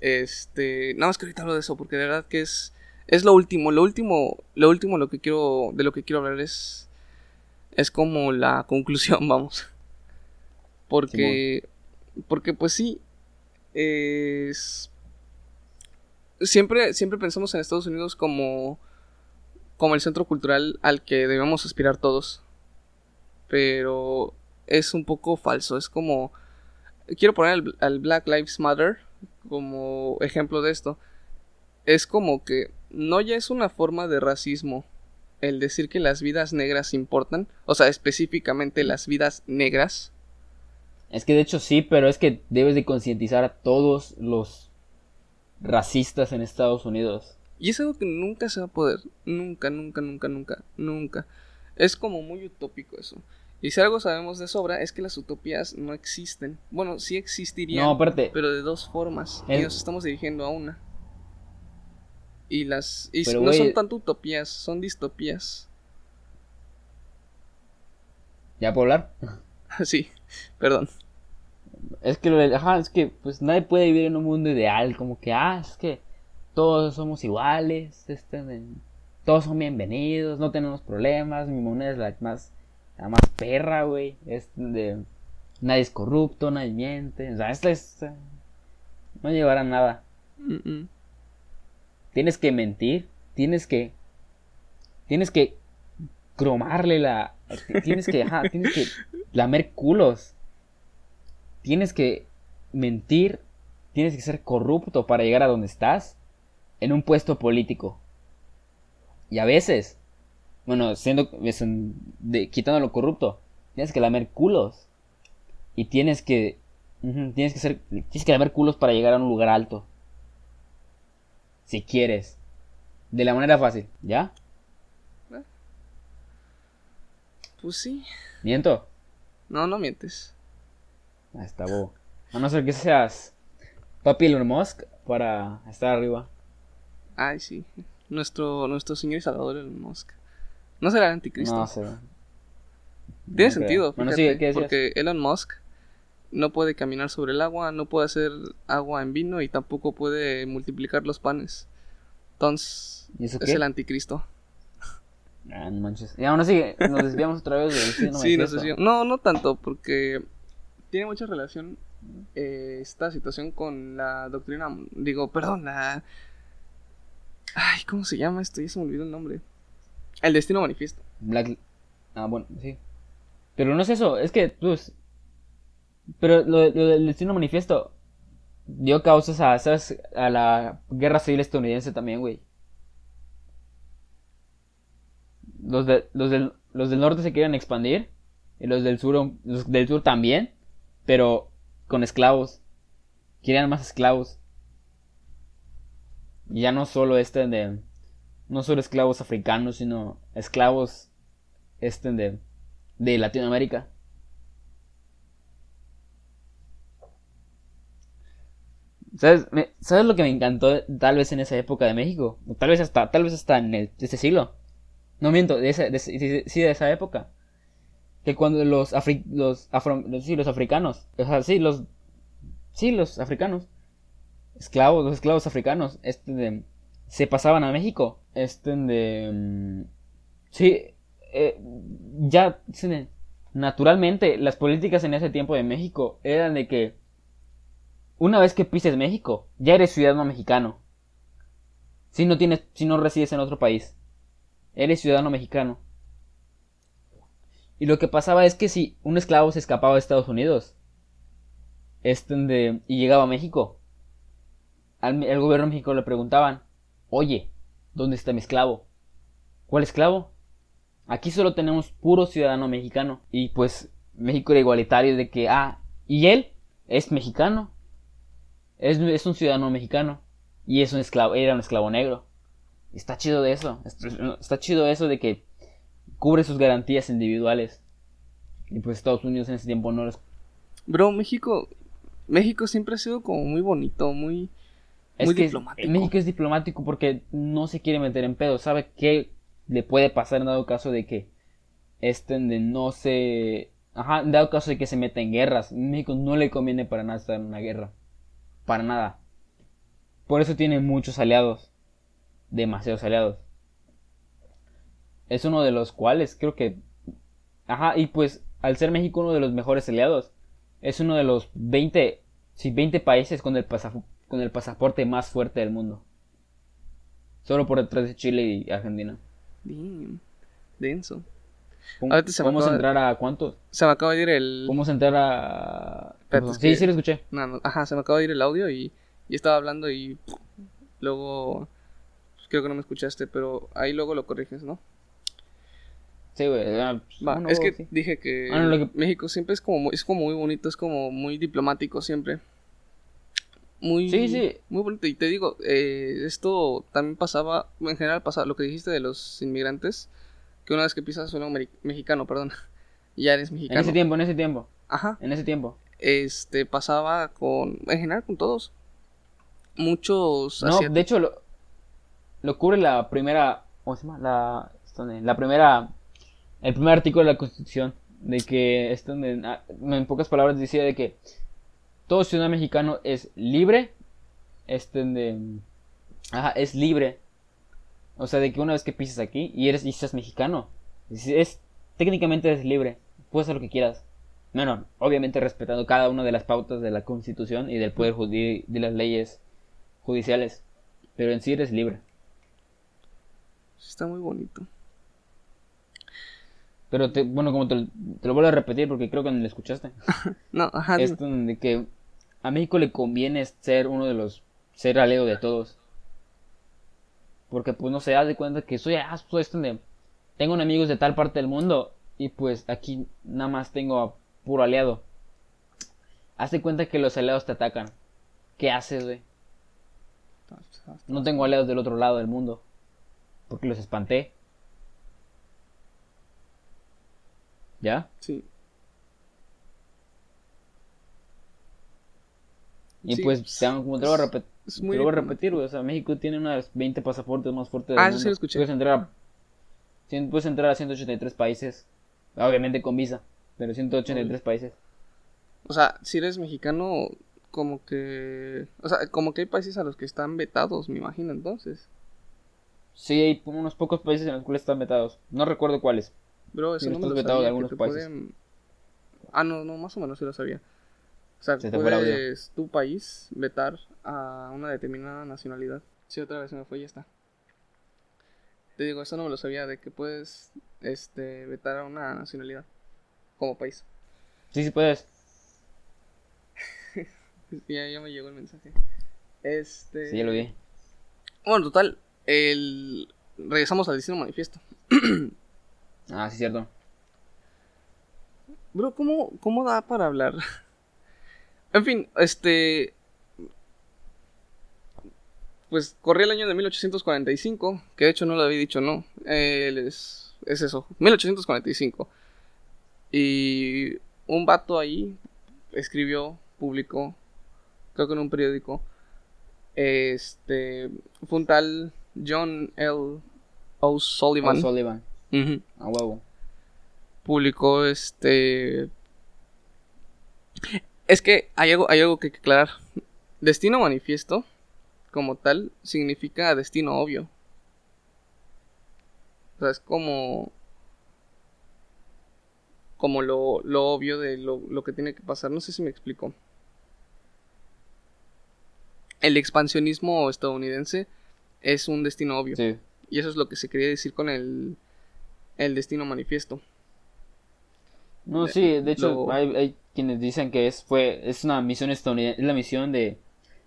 Este. Nada más que ahorita hablo de eso. Porque de verdad que es. Es lo último. Lo último. Lo último lo que quiero. De lo que quiero hablar es. Es como la conclusión, vamos. Porque. Porque pues sí. Es. Siempre, siempre pensamos en Estados Unidos como como el centro cultural al que debemos aspirar todos. Pero es un poco falso. Es como. Quiero poner al, Black Lives Matter como ejemplo de esto. Es como que no ya es una forma de racismo el decir que las vidas negras importan. O sea, específicamente las vidas negras. Es que de hecho sí, pero es que debes de concientizar a todos los racistas en Estados Unidos. Y es algo que nunca se va a poder. Nunca, nunca, nunca, nunca, nunca. Es como muy utópico eso. Y si algo sabemos de sobra es que las utopías no existen. Bueno, sí existirían, No, aparte, pero de dos formas. El- Y nos estamos dirigiendo a una. Y las... Y Pero, no son tanto utopías, son distopías. ¿ya puedo hablar? sí, perdón. Es que, lo del- ajá, es que pues nadie puede vivir en un mundo ideal, como que, ah, es que todos somos iguales, este, todos son bienvenidos, no tenemos problemas, mi moneda es la más, la más perra, güey, es de, nadie es corrupto, nadie miente, o sea, esto es, eh, no llevará a nada. Mm, mm. Tienes que mentir, tienes que, tienes que cromarle la, tienes que, ajá, tienes que lamer culos, tienes que mentir, tienes que ser corrupto para llegar a donde estás, en un puesto político. Y a veces, bueno, siendo, de- quitando lo corrupto, tienes que lamer culos. Y tienes que, tienes que ser, tienes que lamer culos para llegar a un lugar alto. Si quieres. De la manera fácil, ¿ya? Pues sí. ¿Miento? No, no mientes. Ah, está bobo. A no ser que seas papi Elon Musk para estar arriba. Ay, sí. Nuestro, nuestro señor y salvador Elon Musk. No será el anticristo. No sé. Tiene No sentido, Bueno, fíjate, sí, ¿qué decías? porque Elon Musk no puede caminar sobre el agua, no puede hacer agua en vino y tampoco puede multiplicar los panes. Entonces, ¿Y eso es qué? el anticristo. Ah, no manches. Y aún así, nos desviamos otra vez del sí, no sé No, no tanto, porque tiene mucha relación eh, esta situación con la doctrina, digo, perdón, la... Ay, ¿cómo se llama esto? Ya se me olvidó el nombre. El destino manifiesto. Black... Ah, bueno, sí. Pero no es eso, es que, pues... Pero lo, del destino manifiesto dio causas a, ¿sabes? A la guerra civil estadounidense también, güey. Los, de- los, del, los del norte se quieren expandir y los del sur, los del sur también, pero con esclavos. Querían más esclavos. Y ya no solo este de... No solo esclavos africanos, sino esclavos este de, de Latinoamérica. ¿Sabes, ¿Sabes lo que me encantó tal vez en esa época de México? Tal vez hasta, tal vez hasta en el, este siglo. No miento, de esa, de, sí, de esa época. Que cuando los, afri- los, afro- sí, los africanos, o sea, sí, los, sí, los africanos, esclavos, los esclavos africanos, este de, se pasaban a México, este de, mm, sí, eh, ya, naturalmente, las políticas en ese tiempo de México eran de que una vez que pises México, ya eres ciudadano mexicano. Si no tienes, si no resides en otro país, eres ciudadano mexicano. Y lo que pasaba es que si un esclavo se escapaba de Estados Unidos, este de- y llegaba a México, al, al gobierno México le preguntaban, oye, ¿dónde está mi esclavo? ¿Cuál esclavo? Aquí solo tenemos puro ciudadano mexicano. Y pues México era igualitario de que, ah, ¿y él? Es mexicano. es, es un ciudadano mexicano y es un esclavo, era un esclavo negro. Está chido de eso. Está, chido eso de que cubre sus garantías individuales. Y pues Estados Unidos en ese tiempo no los... Bro, México. México siempre ha sido como muy bonito, muy. Es muy que diplomático. México es diplomático porque no se quiere meter en pedo. Sabe qué le puede pasar en dado caso de que estén de no se... Ajá, en dado caso de que se meta en guerras. México no le conviene para nada estar en una guerra. Para nada. Por eso tiene muchos aliados. Demasiados aliados. Es uno de los cuales creo que... Ajá, y pues al ser México uno de los mejores aliados, es uno de los 20, sí, 20 países con el, con el pasaporte más fuerte del mundo. Solo por detrás de Chile y Argentina. Damn, denso. ¿Cómo- Ahorita se me ¿Podemos de- entrar a cuántos? Se me acaba de ir el. ¿Podemos entrar a...? Es sí, que- sí lo escuché. No, no, ajá, se me acaba de ir el audio y, y estaba hablando y luego pues, creo que no me escuchaste, pero ahí luego lo corriges, ¿no? Sí, güey. ah, pues, Va, es que sí. dije que, Ah, no, lo que- México siempre es como muy, es como muy bonito, es como muy diplomático siempre. Muy, Sí, sí. muy bonito. Y te digo, eh, esto también pasaba, en general pasaba, lo que dijiste de los inmigrantes, que una vez que pisas suelo mexicano, perdón, ya eres En mexicano. ese tiempo, en ese tiempo. Ajá. En ese tiempo. Este pasaba con, en general con todos. Muchos No, asiáticos. de hecho lo, lo cubre la primera, ¿cómo se llama? La, la primera, el primer artículo de la Constitución, de que, es donde, en pocas palabras decía de que todo ciudadano mexicano es libre, este, de, ajá, es libre, o sea, de que una vez que pisas aquí y eres, y seas mexicano, es, es- técnicamente eres libre, puedes hacer lo que quieras. Bueno, obviamente respetando cada una de las pautas de la Constitución y del poder judi- de las leyes judiciales, pero en sí eres libre. Está muy bonito. Pero te, bueno, como te, te lo vuelvo a repetir porque creo que no lo escuchaste. No, ajá. dime. Esto de que a México le conviene ser uno de los ser aliado de todos. Porque pues no se da de cuenta que soy ah, soy esto de tengo amigos de tal parte del mundo y pues aquí nada más tengo a puro aliado. Haz de cuenta que los aliados te atacan. ¿Qué haces, güey? No tengo aliados del otro lado del mundo. Porque los espanté. ¿Ya? Sí. Y Sí, pues, te lo voy a, repet- es te lo voy a repetir, güey. O sea, México tiene los 20 pasaportes más fuertes del Ah, mundo. eso sí lo escuché. Puedes entrar, a, puedes entrar a 183 países. Obviamente con visa. Pero 183 países. O sea, si eres mexicano, como que. O sea, como que hay países a los que están vetados, me imagino, entonces. Sí, hay unos pocos países en los cuales están vetados. No recuerdo cuáles. Bro, eso Sí, no me lo vetado de sabía, que algunos países. pueden- Ah, no, no, más o menos sí lo sabía. O sea, Se puedes tu país vetar a una determinada nacionalidad. Sí, otra vez se me fue y ya está. Te digo, eso no me lo sabía, de que puedes este, vetar a una nacionalidad como país. Sí, sí puedes. Ya, ya me llegó el mensaje. Este... Sí, ya lo vi. Bueno, total, el... regresamos al destino manifiesto. Ah, sí, cierto. Bro, ¿cómo, cómo da para hablar? en fin, este... Pues corría el año de 1845, que de hecho no lo había dicho, no. Eh, es, es eso, 1845. Y un vato ahí escribió, publicó, creo que en un periódico, este, fue un tal John L. O'Sullivan. O'Sullivan. A huevo. publicó este es que hay algo hay algo que aclarar. Destino manifiesto como tal significa destino obvio. O sea es como como lo, lo obvio de lo, lo que tiene que pasar. No sé si me explico. El expansionismo estadounidense es un destino obvio. Sí. y eso es lo que se quería decir con el el destino manifiesto No, De- sí, de hecho, lo- hay, hay quienes dicen que es, fue, es una misión estadounidense, es la misión de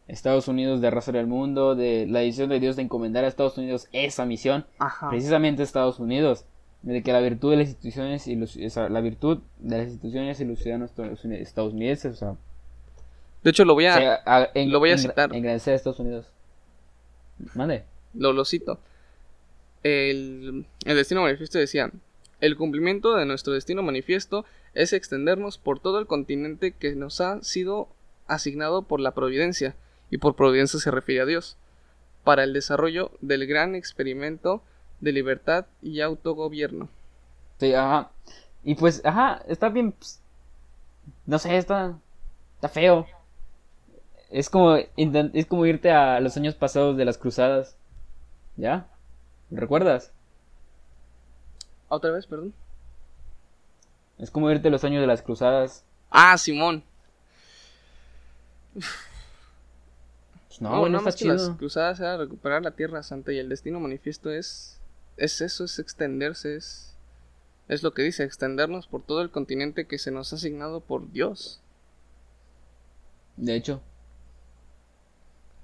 Estados Unidos de arrasar el mundo, de la decisión de Dios de encomendar a Estados Unidos esa misión, Ajá. precisamente a Estados Unidos, de que la virtud de las instituciones y los, la virtud de las instituciones y los ciudadanos estadounidenses, o sea, De hecho, lo voy a, O sea, a- en- lo voy a citar. A Estados Unidos. Mande. lo, lo cito. El, destino manifiesto decía, el cumplimiento de nuestro destino manifiesto es extendernos por todo el continente que nos ha sido asignado por la providencia, y por providencia se refiere a Dios, para el desarrollo del gran experimento de libertad y autogobierno. Sí, ajá. Y pues, ajá, está bien. pues, no sé, está. Está feo. Es como, es como irte a los años pasados de las cruzadas. ¿Ya? ¿Recuerdas? ¿Otra vez, perdón? Es como irte los años de las cruzadas. Ah, Simón. Pues no, No, güey, no está las cruzadas era recuperar la Tierra Santa y el destino manifiesto es es eso, es extenderse, es es lo que dice, extendernos por todo el continente que se nos ha asignado por Dios. De hecho.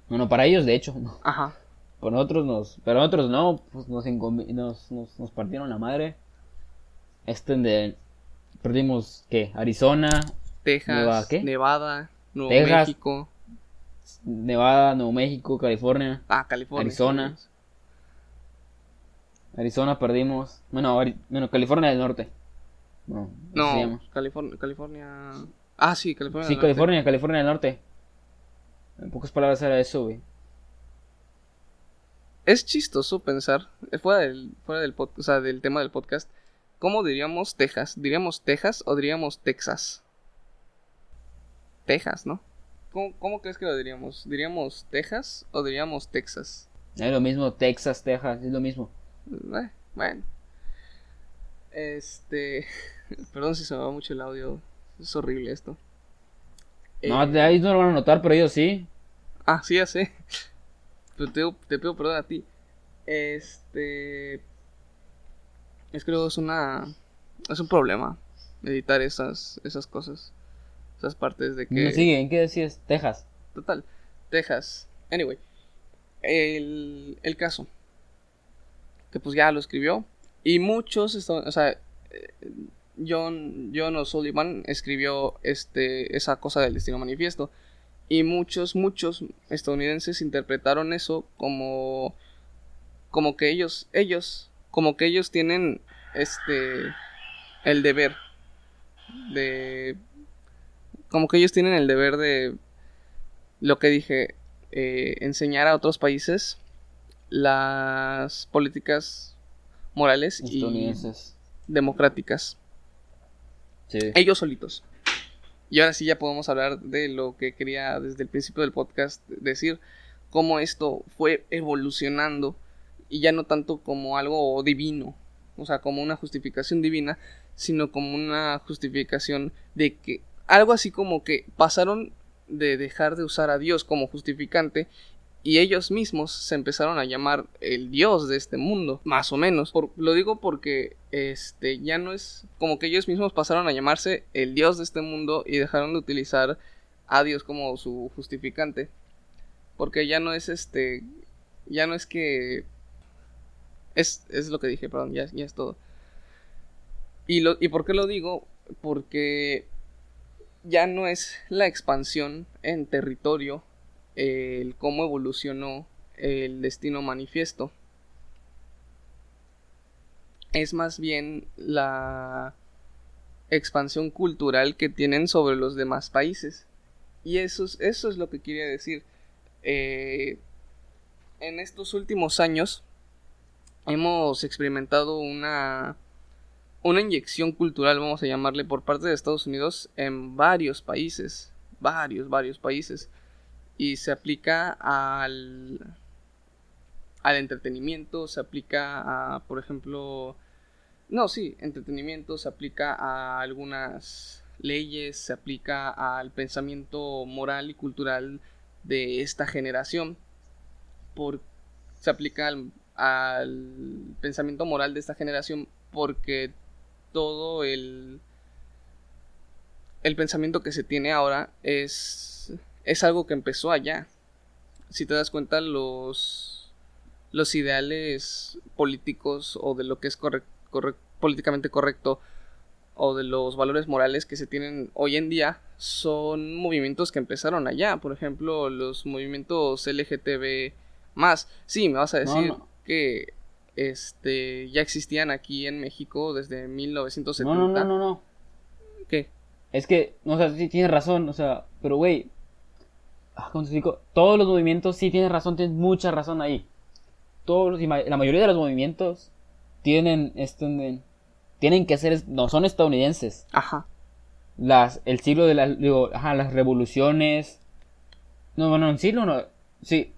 Bueno, para ellos, de hecho. no. Ajá. Por nosotros nos. Pero nosotros no. Pues nos, nos, nos, nos partieron la madre. Este de. Perdimos, ¿qué? Arizona, Texas, Nueva- ¿qué? Nevada, Nuevo Texas. México, Nevada, Nuevo México, California. ah, California. Arizona. Arizona perdimos. Bueno, Ari- bueno California del Norte. No, así se No, llama. California, California. Ah, sí, California. Sí, del Norte. California, California del Norte. En pocas palabras era eso, güey. Es chistoso pensar, eh, fuera del, fuera del pod- o sea, del tema del podcast, ¿cómo diríamos Texas? ¿Diríamos Texas o diríamos Texas? Texas, ¿no? ¿Cómo, cómo crees que lo diríamos? ¿Diríamos Texas o diríamos Texas? Es lo mismo, Texas, Texas, es lo mismo. Eh, bueno. Este... Perdón si se me va mucho el audio. Es horrible esto. No, Eh, de ahí no lo van a notar, pero ellos sí. Ah, sí, ya sé. Te, te pido perdón a ti. Este. Es que luego es una. Es un problema editar esas, esas cosas. Esas partes de que. Sigue, ¿en qué decías? Texas. Total. Texas. Anyway. El, el caso. Que pues ya lo escribió. Y muchos. esta- O sea. eh, John, John O'Sullivan escribió este, esa cosa del destino manifiesto. Y muchos, muchos estadounidenses interpretaron eso como. Como que ellos. Ellos. Como que ellos tienen. Este. El deber. De. Como que ellos tienen el deber de lo que dije, eh, enseñar a otros países las políticas morales y democráticas. Sí. Ellos solitos. Y ahora sí ya podemos hablar de lo que quería desde el principio del podcast decir, cómo esto fue evolucionando y ya no tanto como algo divino, o sea, como una justificación divina, sino como una justificación de que algo así como que pasaron de dejar de usar a Dios como justificante y ellos mismos se empezaron a llamar el Dios de este mundo, más o menos. Por- lo digo porque este ya no es como que ellos mismos pasaron a llamarse el Dios de este mundo y dejaron de utilizar a Dios como su justificante. Porque ya no es este ya no es que es, es lo que dije, perdón, ya, ya es todo. Y, lo, ¿Y por qué lo digo? Porque ya no es la expansión en territorio el cómo evolucionó el destino manifiesto. Es más bien la expansión cultural que tienen sobre los demás países. Y eso es, eso es lo que quería decir. Eh, en estos últimos años hemos experimentado una una inyección cultural, vamos a llamarle, por parte de Estados Unidos en varios países, varios, varios países, y se aplica al, al entretenimiento, se aplica a, por ejemplo, no, sí, entretenimiento, se aplica a algunas leyes, se aplica al pensamiento moral y cultural de esta generación, por, se aplica al, al pensamiento moral de esta generación porque todo el el pensamiento que se tiene ahora es es algo que empezó allá. Si te das cuenta los los ideales políticos o de lo que es políticamente correcto o de los valores morales que se tienen hoy en día son movimientos que empezaron allá. Por ejemplo, los movimientos LGTB más. Sí, me vas a decir que este ya existían aquí en México desde 1970. No, no, no, no, no. ¿Qué? Es que, o sea, sí tienes razón, o sea, pero güey, ¿cómo te explico? Todos los movimientos sí tienes razón, tienes mucha razón ahí. Todos la mayoría de los movimientos tienen este tienen que ser no son estadounidenses. Ajá. Las el siglo de las digo, ajá, las revoluciones. No, bueno, en siglo no, sí.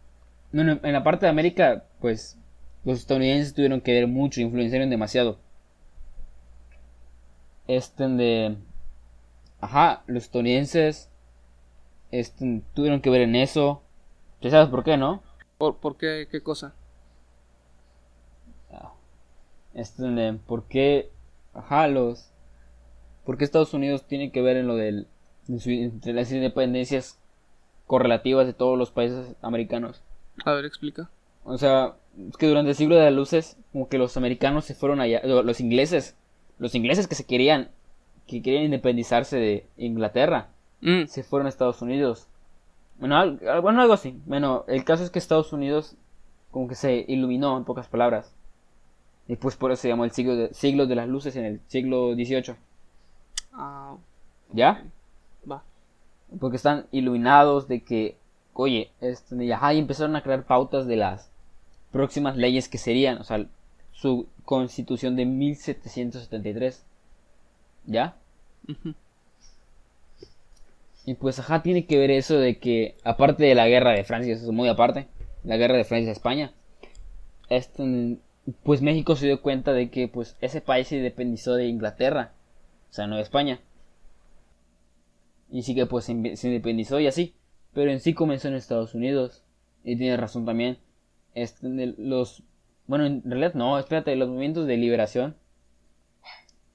en la parte de América, pues los estadounidenses tuvieron que ver mucho, influenciaron demasiado. Este de ajá, los estadounidenses este, tuvieron que ver en eso. ¿Ya sabes por qué, no? ¿Por, por qué? ¿Qué cosa? Ah, este, ¿por qué? Ajá, los... ¿Por qué Estados Unidos tiene que ver en lo del... entre las independencias correlativas de todos los países americanos? A ver, explica. O sea, es que durante el siglo de las luces, como que los americanos se fueron allá, los ingleses, los ingleses que se querían que querían independizarse de Inglaterra mm. se fueron a Estados Unidos. Bueno, bueno, algo así. Bueno, el caso es que Estados Unidos como que se iluminó en pocas palabras. Y pues por eso se llamó el siglo de, siglo de las luces en el siglo XVIII. Ah, ¿Ya? Va. Porque están iluminados de que, oye, este, y empezaron a crear pautas de las próximas leyes que serían, o sea, su constitución de 1773. ¿Ya? Y pues ajá, tiene que ver eso de que, aparte de la guerra de Francia, eso es muy aparte, la guerra de Francia-España, este, pues México se dio cuenta de que pues ese país se independizó de Inglaterra, o sea, no de España. Y sí que pues se independizó y así, pero en sí comenzó en Estados Unidos. Y tiene razón también. Este, los, bueno, en realidad no, espérate, los movimientos de liberación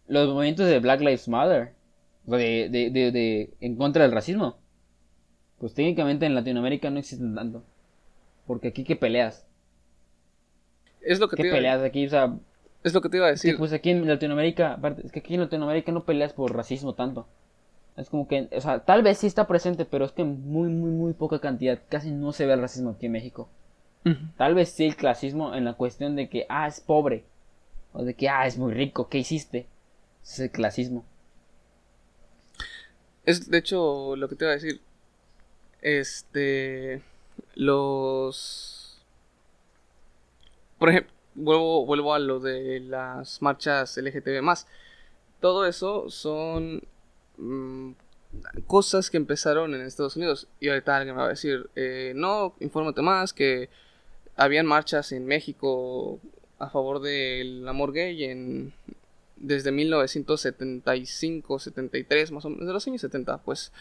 los movimientos de Black Lives Matter, de, de, de, en contra del racismo, pues técnicamente en Latinoamérica no existen tanto. Porque aquí, ¿qué peleas? Es lo que ¿Qué peleas aquí? O sea, es lo que te iba a decir. pues aquí en Latinoamérica, es que aquí en Latinoamérica no peleas por racismo tanto. Es como que, o sea, tal vez sí está presente, pero es que muy, muy, muy poca cantidad. Casi no se ve el racismo aquí en México. Tal vez sí el clasismo en la cuestión de que, ah, es pobre. O de que, ah, es muy rico, ¿qué hiciste? Es el clasismo. Es de hecho lo que te iba a decir. Este. Los. Por ejemplo, vuelvo, vuelvo a lo de las marchas LGTB. Todo eso son. Mm, cosas que empezaron en Estados Unidos. Y ahorita alguien me va a decir: eh, No, infórmate más. Que habían marchas en México a favor del amor gay en desde 1975, 73, más o menos, de los años 70, pues,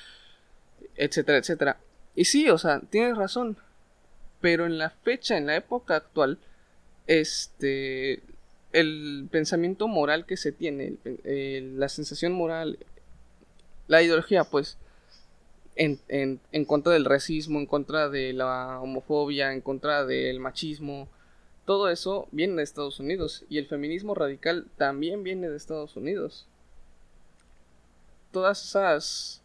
etcétera, etcétera. Y sí, o sea, tienes razón, pero en la fecha, en la época actual, este, el pensamiento moral que se tiene, la sensación moral, la ideología, pues, en, en, en contra del racismo, en contra de la homofobia, en contra del machismo, todo eso viene de Estados Unidos y el feminismo radical también viene de Estados Unidos. Todas esas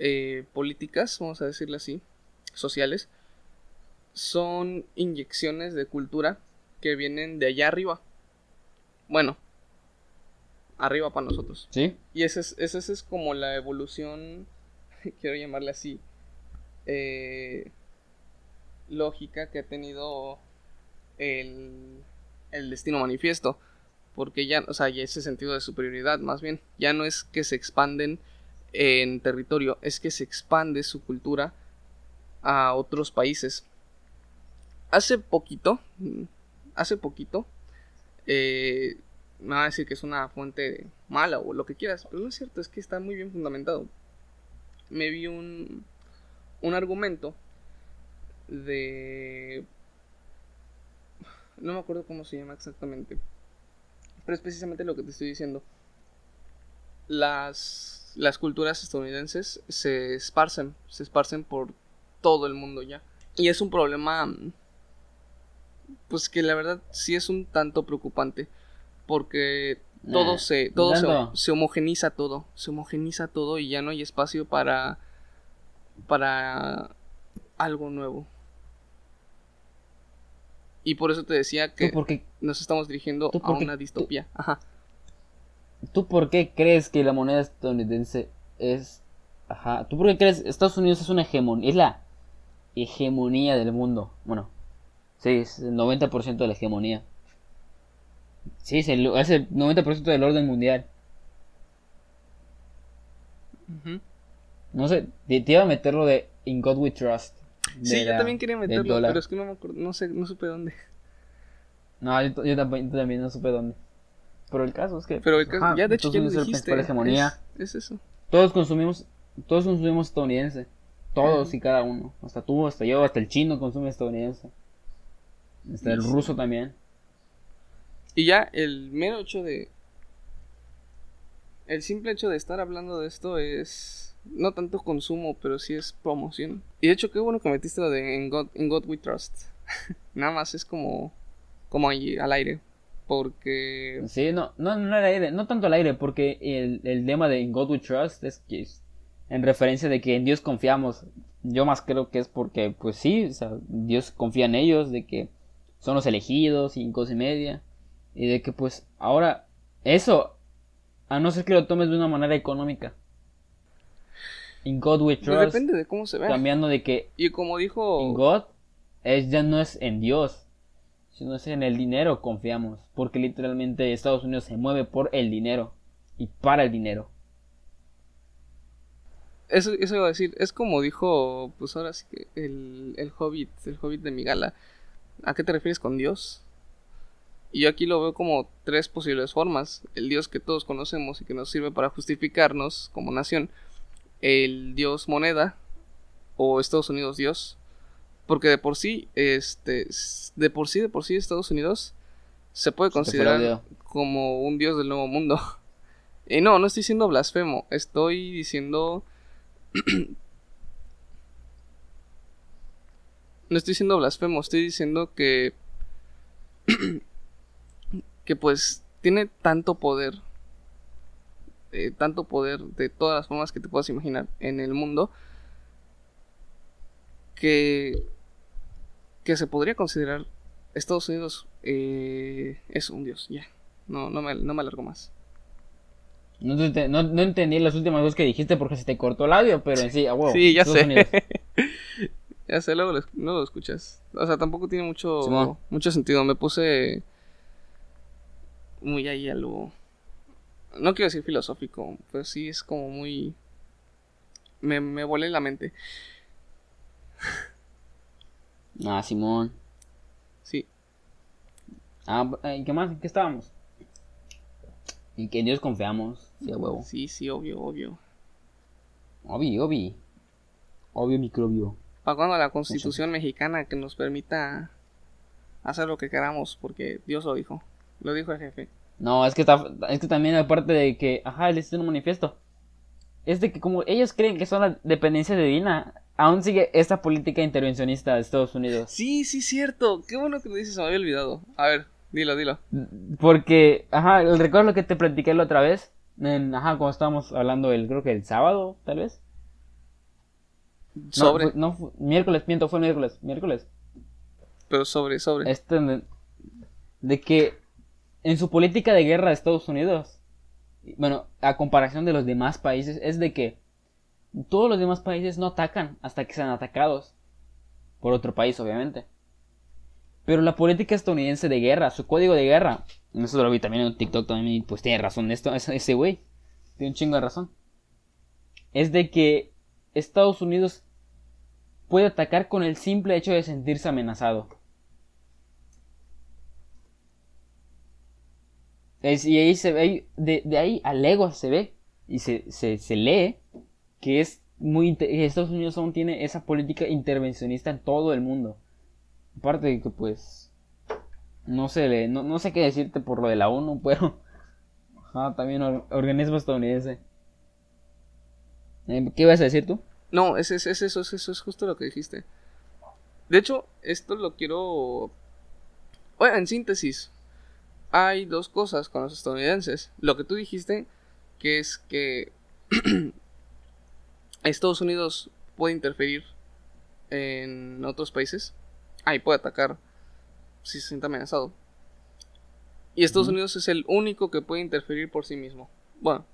eh, políticas, vamos a decirlo así, sociales, son inyecciones de cultura que vienen de allá arriba. Bueno, arriba para nosotros. Sí. Y esa es, esa es como la evolución, quiero llamarle así, eh, lógica que ha tenido el, destino manifiesto. Porque ya, o sea, ya ese sentido de superioridad, más bien, ya no es que se expanden en territorio, es que se expande su cultura a otros países. Hace poquito, hace poquito, eh, me va a decir que es una fuente mala o lo que quieras, pero no es cierto, es que está muy bien fundamentado. Me vi un, un argumento de no me acuerdo cómo se llama exactamente. Pero es precisamente lo que te estoy diciendo. Las, las culturas estadounidenses se esparcen, se esparcen por todo el mundo ya. Y es un problema, pues que la verdad sí es un tanto preocupante. Porque todo Nah, se todo se, se homogeniza todo, se homogeniza todo y ya no hay espacio para para algo nuevo. Y por eso te decía ¿Tú que por qué, nos estamos dirigiendo tú a una tú- distopía. Ajá. ¿Tú por qué crees que la moneda estadounidense es... Ajá, ¿tú por qué crees Estados Unidos es una hegemonía? Es la hegemonía del mundo. Bueno, sí, es el 90% de la hegemonía. Sí, es el, es el 90% del orden mundial. Ujú. No sé, te, te iba a meterlo de In God We Trust. Sí, yo también quería meterlo, pero es que no me acuerdo, no sé, no supe dónde. No, yo, yo también, también no supe dónde. Pero el caso es que... Pero el caso- ajá, ya de hecho ya lo dijiste. hegemonía. Es, es eso. Todos consumimos, todos consumimos estadounidense. Todos y cada uno. Hasta tú, hasta yo, hasta el chino consume estadounidense. Hasta el ruso también. Y ya el mero hecho de. El simple hecho de estar hablando de esto es. No tanto consumo, pero sí es promoción. Y de hecho, qué bueno que metiste lo de In God, In God We Trust. Nada más es como. Como ahí al aire. Porque. Sí, no, no, no al aire, no tanto al aire, porque el, el lema de In God We Trust es que es en referencia de que en Dios confiamos. Yo más creo que es porque, pues sí, o sea, Dios confía en ellos, de que son los elegidos y cosas y media. Y de que, pues, ahora, eso, a no ser que lo tomes de una manera económica. In God We Trust, depende de cómo se vea. cambiando de que Y como dijo. en God es, ya no es en Dios, sino es en el dinero confiamos, porque literalmente Estados Unidos se mueve por el dinero y para el dinero. Eso, eso iba a decir. Es como dijo. Pues ahora sí que. El, el hobbit. El hobbit de Migala. ¿A qué te refieres con Dios? Y yo aquí lo veo como tres posibles formas. El Dios que todos conocemos y que nos sirve para justificarnos como nación. El Dios moneda. O Estados Unidos Dios. Porque de por sí, este, de por sí, de por sí Estados Unidos se puede considerar como un Dios del nuevo mundo. Y no, no estoy siendo blasfemo. Estoy diciendo... no estoy siendo blasfemo. Estoy diciendo que... que pues tiene tanto poder. Eh, tanto poder de todas las formas que te puedas imaginar en el mundo. Que... Que se podría considerar Estados Unidos eh, es un dios, ya. No, no me, no me alargo más. No, te- no, no entendí las últimas dos que dijiste porque se te cortó el audio, pero en sí, a huevo. sí, ya Estados sé. Ya sé, luego lo, no lo escuchas. O sea, tampoco tiene mucho, Simón. mucho sentido. Me puse muy ahí a lo... No quiero decir filosófico, pero sí es como muy... Me, me volé la mente. Ah, Simón. Sí. Ah, ¿en qué más? ¿En qué estábamos? Y que en Dios confiamos. Sí, huevo. Sí, sí, obvio, obvio. Obvio, obvio. Obvio microbio. Pagando la constitución mexicana que nos permita hacer lo que queramos, porque Dios lo dijo. Lo dijo el jefe. No, es que, está, es que también aparte de que, ajá, les hice un manifiesto. Es de que como ellos creen que son la dependencia divina, aún sigue esta política intervencionista de Estados Unidos. Sí, sí, cierto. Qué bueno que lo dices, me había olvidado. A ver, dilo, dilo. Porque, ajá, recuerdo lo que te platiqué la otra vez. En, ajá, cuando estábamos hablando el, creo que el sábado, tal vez. Sobre, no, fue- miércoles, miento, fue miércoles, miércoles. pero sobre, sobre. Este, de que en su política de guerra de Estados Unidos, bueno, a comparación de los demás países, es de que todos los demás países no atacan hasta que sean atacados por otro país, obviamente. Pero la política estadounidense de guerra, su código de guerra, eso lo vi también en TikTok también, pues tiene razón esto, ese güey, tiene un chingo de razón. Es de que Estados Unidos puede atacar con el simple hecho de sentirse amenazado. Y ahí se ve, de, de ahí a legua se ve y se, se, se lee que es muy Estados Unidos aún tiene esa política intervencionista en todo el mundo. Aparte de que pues no sé no, no sé qué decirte por lo de la ONU, pero también or- organismo estadounidense. Eh, ¿Qué ibas a decir tú? No, es, es, es eso, es eso, es justo lo que dijiste. De hecho, esto lo quiero... Bueno, en síntesis. Hay dos cosas con los estadounidenses. Lo que tú dijiste, que es que Estados Unidos puede interferir en otros países. Ahí puede atacar si se siente amenazado. Y Estados Unidos es el único que puede interferir por sí mismo. Bueno,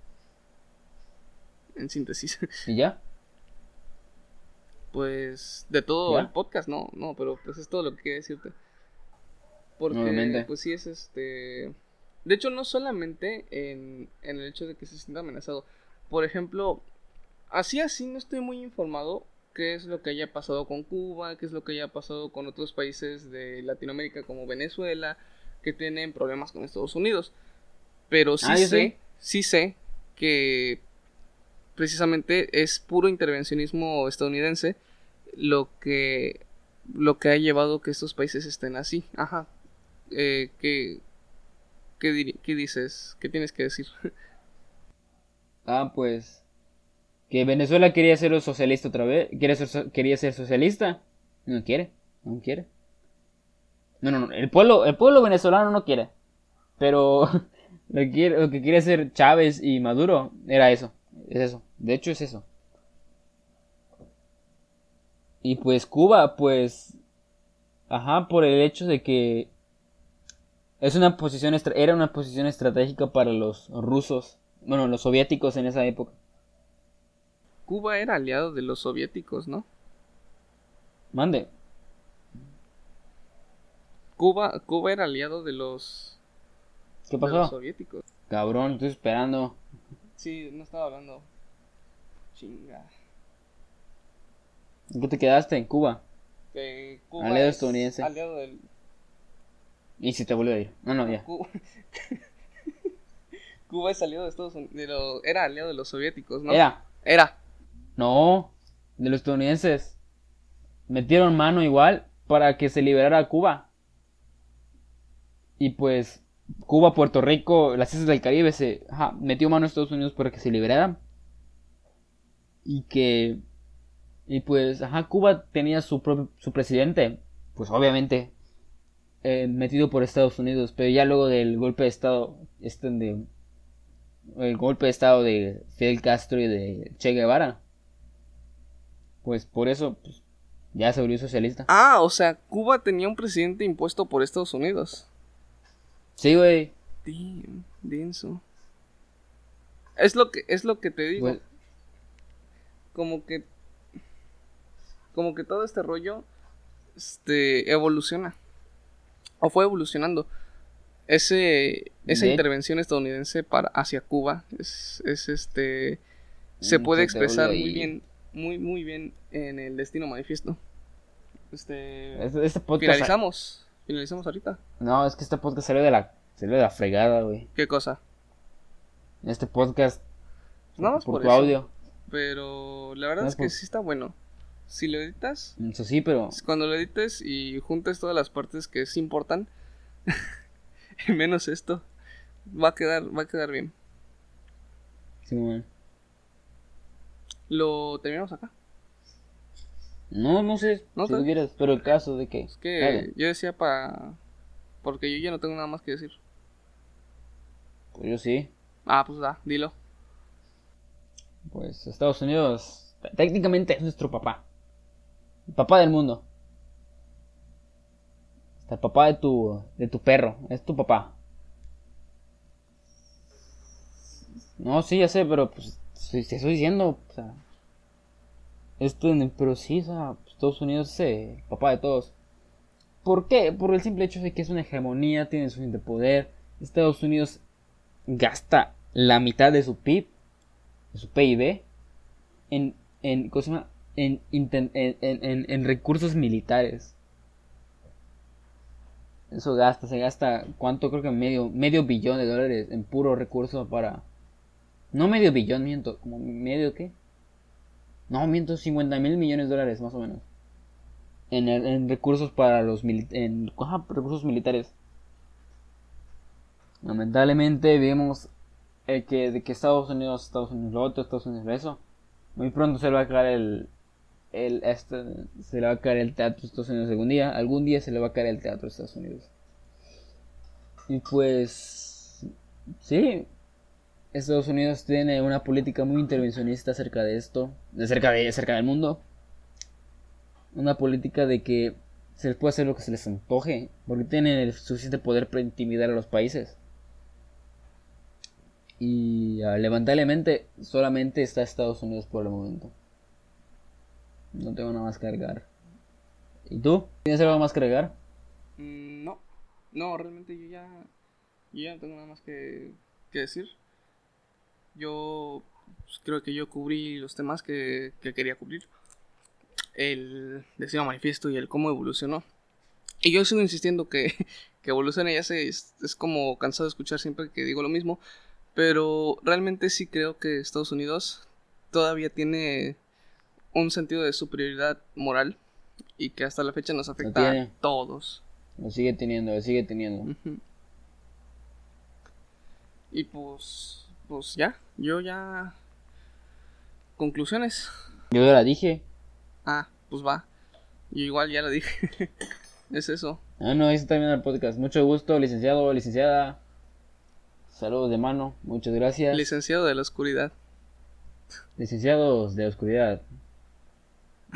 en síntesis. ¿Y ya? Pues de todo el podcast, no, no, pero pues es todo lo que quería decirte. Porque, pues sí es este... De hecho, no solamente en, en el hecho de que se sienta amenazado. Por ejemplo, así así no estoy muy informado qué es lo que haya pasado con Cuba, qué es lo que haya pasado con otros países de Latinoamérica como Venezuela, que tienen problemas con Estados Unidos. Pero sí ah, sé, sí sé que precisamente es puro intervencionismo estadounidense lo que lo que ha llevado que estos países estén así. Ajá. Eh, ¿qué, qué, dices? ¿Qué tienes que decir? ah, pues que Venezuela quería ser socialista otra vez, quiere ser, quería ser socialista, no quiere, no quiere. No, no, no, el pueblo, el pueblo venezolano no quiere, pero lo que quiere, lo que quiere Chávez y Maduro era eso, es eso, de hecho es eso. Y pues Cuba, pues, ajá, por el hecho de que es una posición, era una posición estratégica para los rusos, bueno, los soviéticos en esa época. Cuba era aliado de los soviéticos, ¿no? Mande. Cuba, Cuba era aliado de los. ¿Qué pasó? soviéticos. Cabrón, estoy esperando. Sí, no estaba hablando. Chinga. ¿En qué te quedaste? ¿En Cuba? Que Cuba aliado estadounidense. Aliado del. ¿Y si te volvió a ir? No, no, ya. Cuba, Cuba es aliado de Estados Unidos. Era aliado de los soviéticos, ¿no? Era. Era. No, de los estadounidenses. Metieron mano igual para que se liberara Cuba. Y pues Cuba, Puerto Rico, las islas del Caribe se metió mano a Estados Unidos para que se liberaran. Y que y pues ajá, Cuba tenía su propio su presidente, pues obviamente eh, metido por Estados Unidos, pero ya luego del golpe de estado este de el golpe de estado de Fidel Castro y de Che Guevara pues por eso pues, ya se volvió socialista. Ah, o sea, Cuba tenía un presidente impuesto por Estados Unidos. Sí, güey. denso. Es lo que es lo que te digo. Pues como que como que todo este rollo este evoluciona o fue evolucionando. Ese esa intervención estadounidense para hacia Cuba es, es este se mm, puede expresar muy bien muy, muy bien en el Destino Manifiesto. Este, este, este, podcast finalizamos. Finalizamos ahorita. No, es que este podcast salió de la, salió de la fregada, güey. ¿Qué cosa? Este podcast. No, por, tu audio. Pero la verdad es que sí está bueno. Si lo editas. Eso sí, pero. Cuando lo edites y juntes todas las partes que sí importan. menos esto. Va a quedar, va a quedar bien. Sí, bueno. ¿Lo terminamos acá? No, no sé ¿No si quieres, pero el caso de que... Es que yo decía para... Porque yo ya no tengo nada más que decir. Pues yo sí. Ah, pues da, dilo. Pues Estados Unidos técnicamente es nuestro papá. El papá del mundo. Hasta el papá de tu, de tu perro. Es tu papá. No, sí, ya sé, pero pues te estoy diciendo, esto en, pero sí, o sea, Estados Unidos es el papá de todos. ¿Por qué? Por el simple hecho de que es una hegemonía, tiene su de poder. Estados Unidos gasta la mitad de su PIB, de su PIB, en, en, en, en, en recursos militares. Eso gasta, se gasta, ¿cuánto? Creo que medio, medio billón de dólares en puro recurso para no medio billón, miento. Como medio qué? No, miento 50 mil millones de dólares, más o menos. En, en recursos para los en, recursos militares. Lamentablemente vemos el que, de que Estados Unidos, Estados Unidos lo otro, Estados Unidos eso. Muy pronto se va a caer el, el este, se le va a caer el teatro de Estados Unidos algún día. Algún día se le va a caer el teatro de Estados Unidos. Y pues, sí, Estados Unidos tiene una política muy intervencionista acerca de esto, acerca, de, acerca del mundo. Una política de que se les puede hacer lo que se les antoje, porque tienen el suficiente poder para intimidar a los países. Y uh, lamentablemente solamente está Estados Unidos por el momento. No tengo nada más que agregar. ¿Y tú? ¿Tienes algo más que agregar? Mm, no, no, realmente yo ya, yo ya no tengo nada más que, que decir. Yo pues, creo que yo cubrí los temas que, que quería cubrir. El deseo manifiesto y el cómo evolucionó. Y yo sigo insistiendo que, que evoluciona ya sé, es, es como cansado de escuchar siempre que digo lo mismo. Pero realmente sí creo que Estados Unidos todavía tiene un sentido de superioridad moral y que hasta la fecha nos afecta a todos. Lo sigue teniendo, lo sigue teniendo. Y pues, pues ya, yo ya... Conclusiones. Yo ya la dije. Ah, pues va. Yo igual ya la dije. es eso. Ah, no, eso también el podcast. Mucho gusto, licenciado, licenciada. Saludos de mano, muchas gracias. Licenciado de la oscuridad. Licenciados de la oscuridad.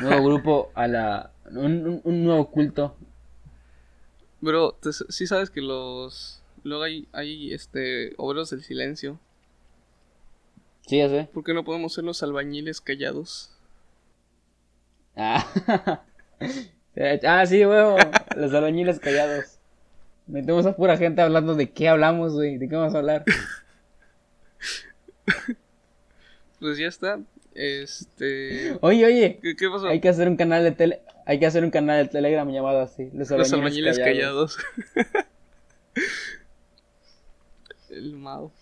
Nuevo grupo a la. Un, nuevo culto. Bro, sí sabes que los. Luego hay, hay este. Obreros del silencio. Sí, ya sé. ¿Por qué no podemos ser los albañiles callados? Ah, ah sí, huevo. los albañiles callados. Metemos a pura gente hablando de qué hablamos, güey. ¿De qué vamos a hablar? pues ya está. Este. Oye, oye. ¿Qué, pasó? Hay que hacer un canal de tele. Hay que hacer un canal de Telegram llamado así. Los albañiles, callados. El mao.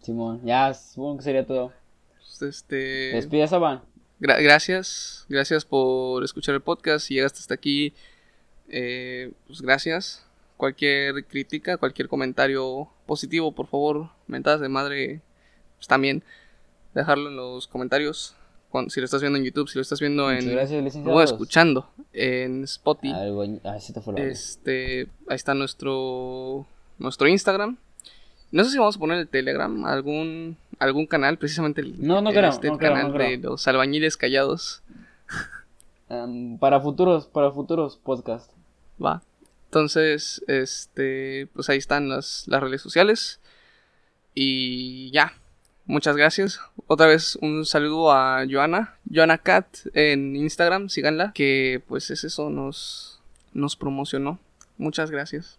Simón, ya supongo que sería todo. Pues este. Despide, Saban. gracias. Gracias por escuchar el podcast. Si llegaste hasta aquí eh, pues gracias. Cualquier crítica, cualquier comentario positivo, por favor, mentadas de madre, pues también dejarlo en los comentarios. si lo estás viendo en YouTube, si lo estás viendo en. o escuchando en Spotify. Ah, este, ahí está nuestro nuestro Instagram. No sé si vamos a poner el Telegram, algún algún canal, precisamente el, no, no este canal de los albañiles callados. para futuros, para futuros podcasts. Va. Entonces, este, pues ahí están las, las redes sociales. Y ya. Muchas gracias. Otra vez un saludo a Joana. Joana Cat en Instagram, síganla. Que pues es eso, nos, nos promocionó. Muchas gracias.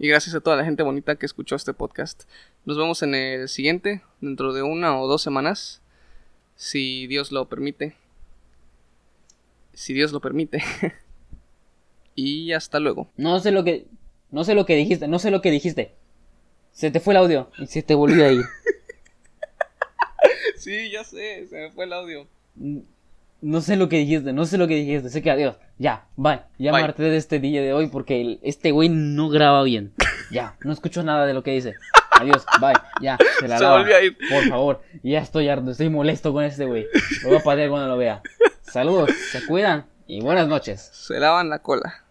Y gracias a toda la gente bonita que escuchó este podcast. Nos vemos en el siguiente, dentro de una o dos semanas. Si Dios lo permite. Si Dios lo permite. y hasta luego. No sé lo que no sé lo que dijiste, no sé lo que dijiste. Se te fue el audio y se te volvió a ir. sí, ya sé, se me fue el audio. No sé lo que dijiste, no sé lo que dijiste. Sé que adiós. Ya, bye. Ya me harté de este día de hoy porque este güey no graba bien. Ya, no escucho nada de lo que dice. Adiós, bye. Ya, se la lava. A ir. Por favor. Ya estoy harto, estoy molesto con este güey. Lo voy a patear cuando lo vea. Saludos, se cuidan y buenas noches. Se lavan la cola.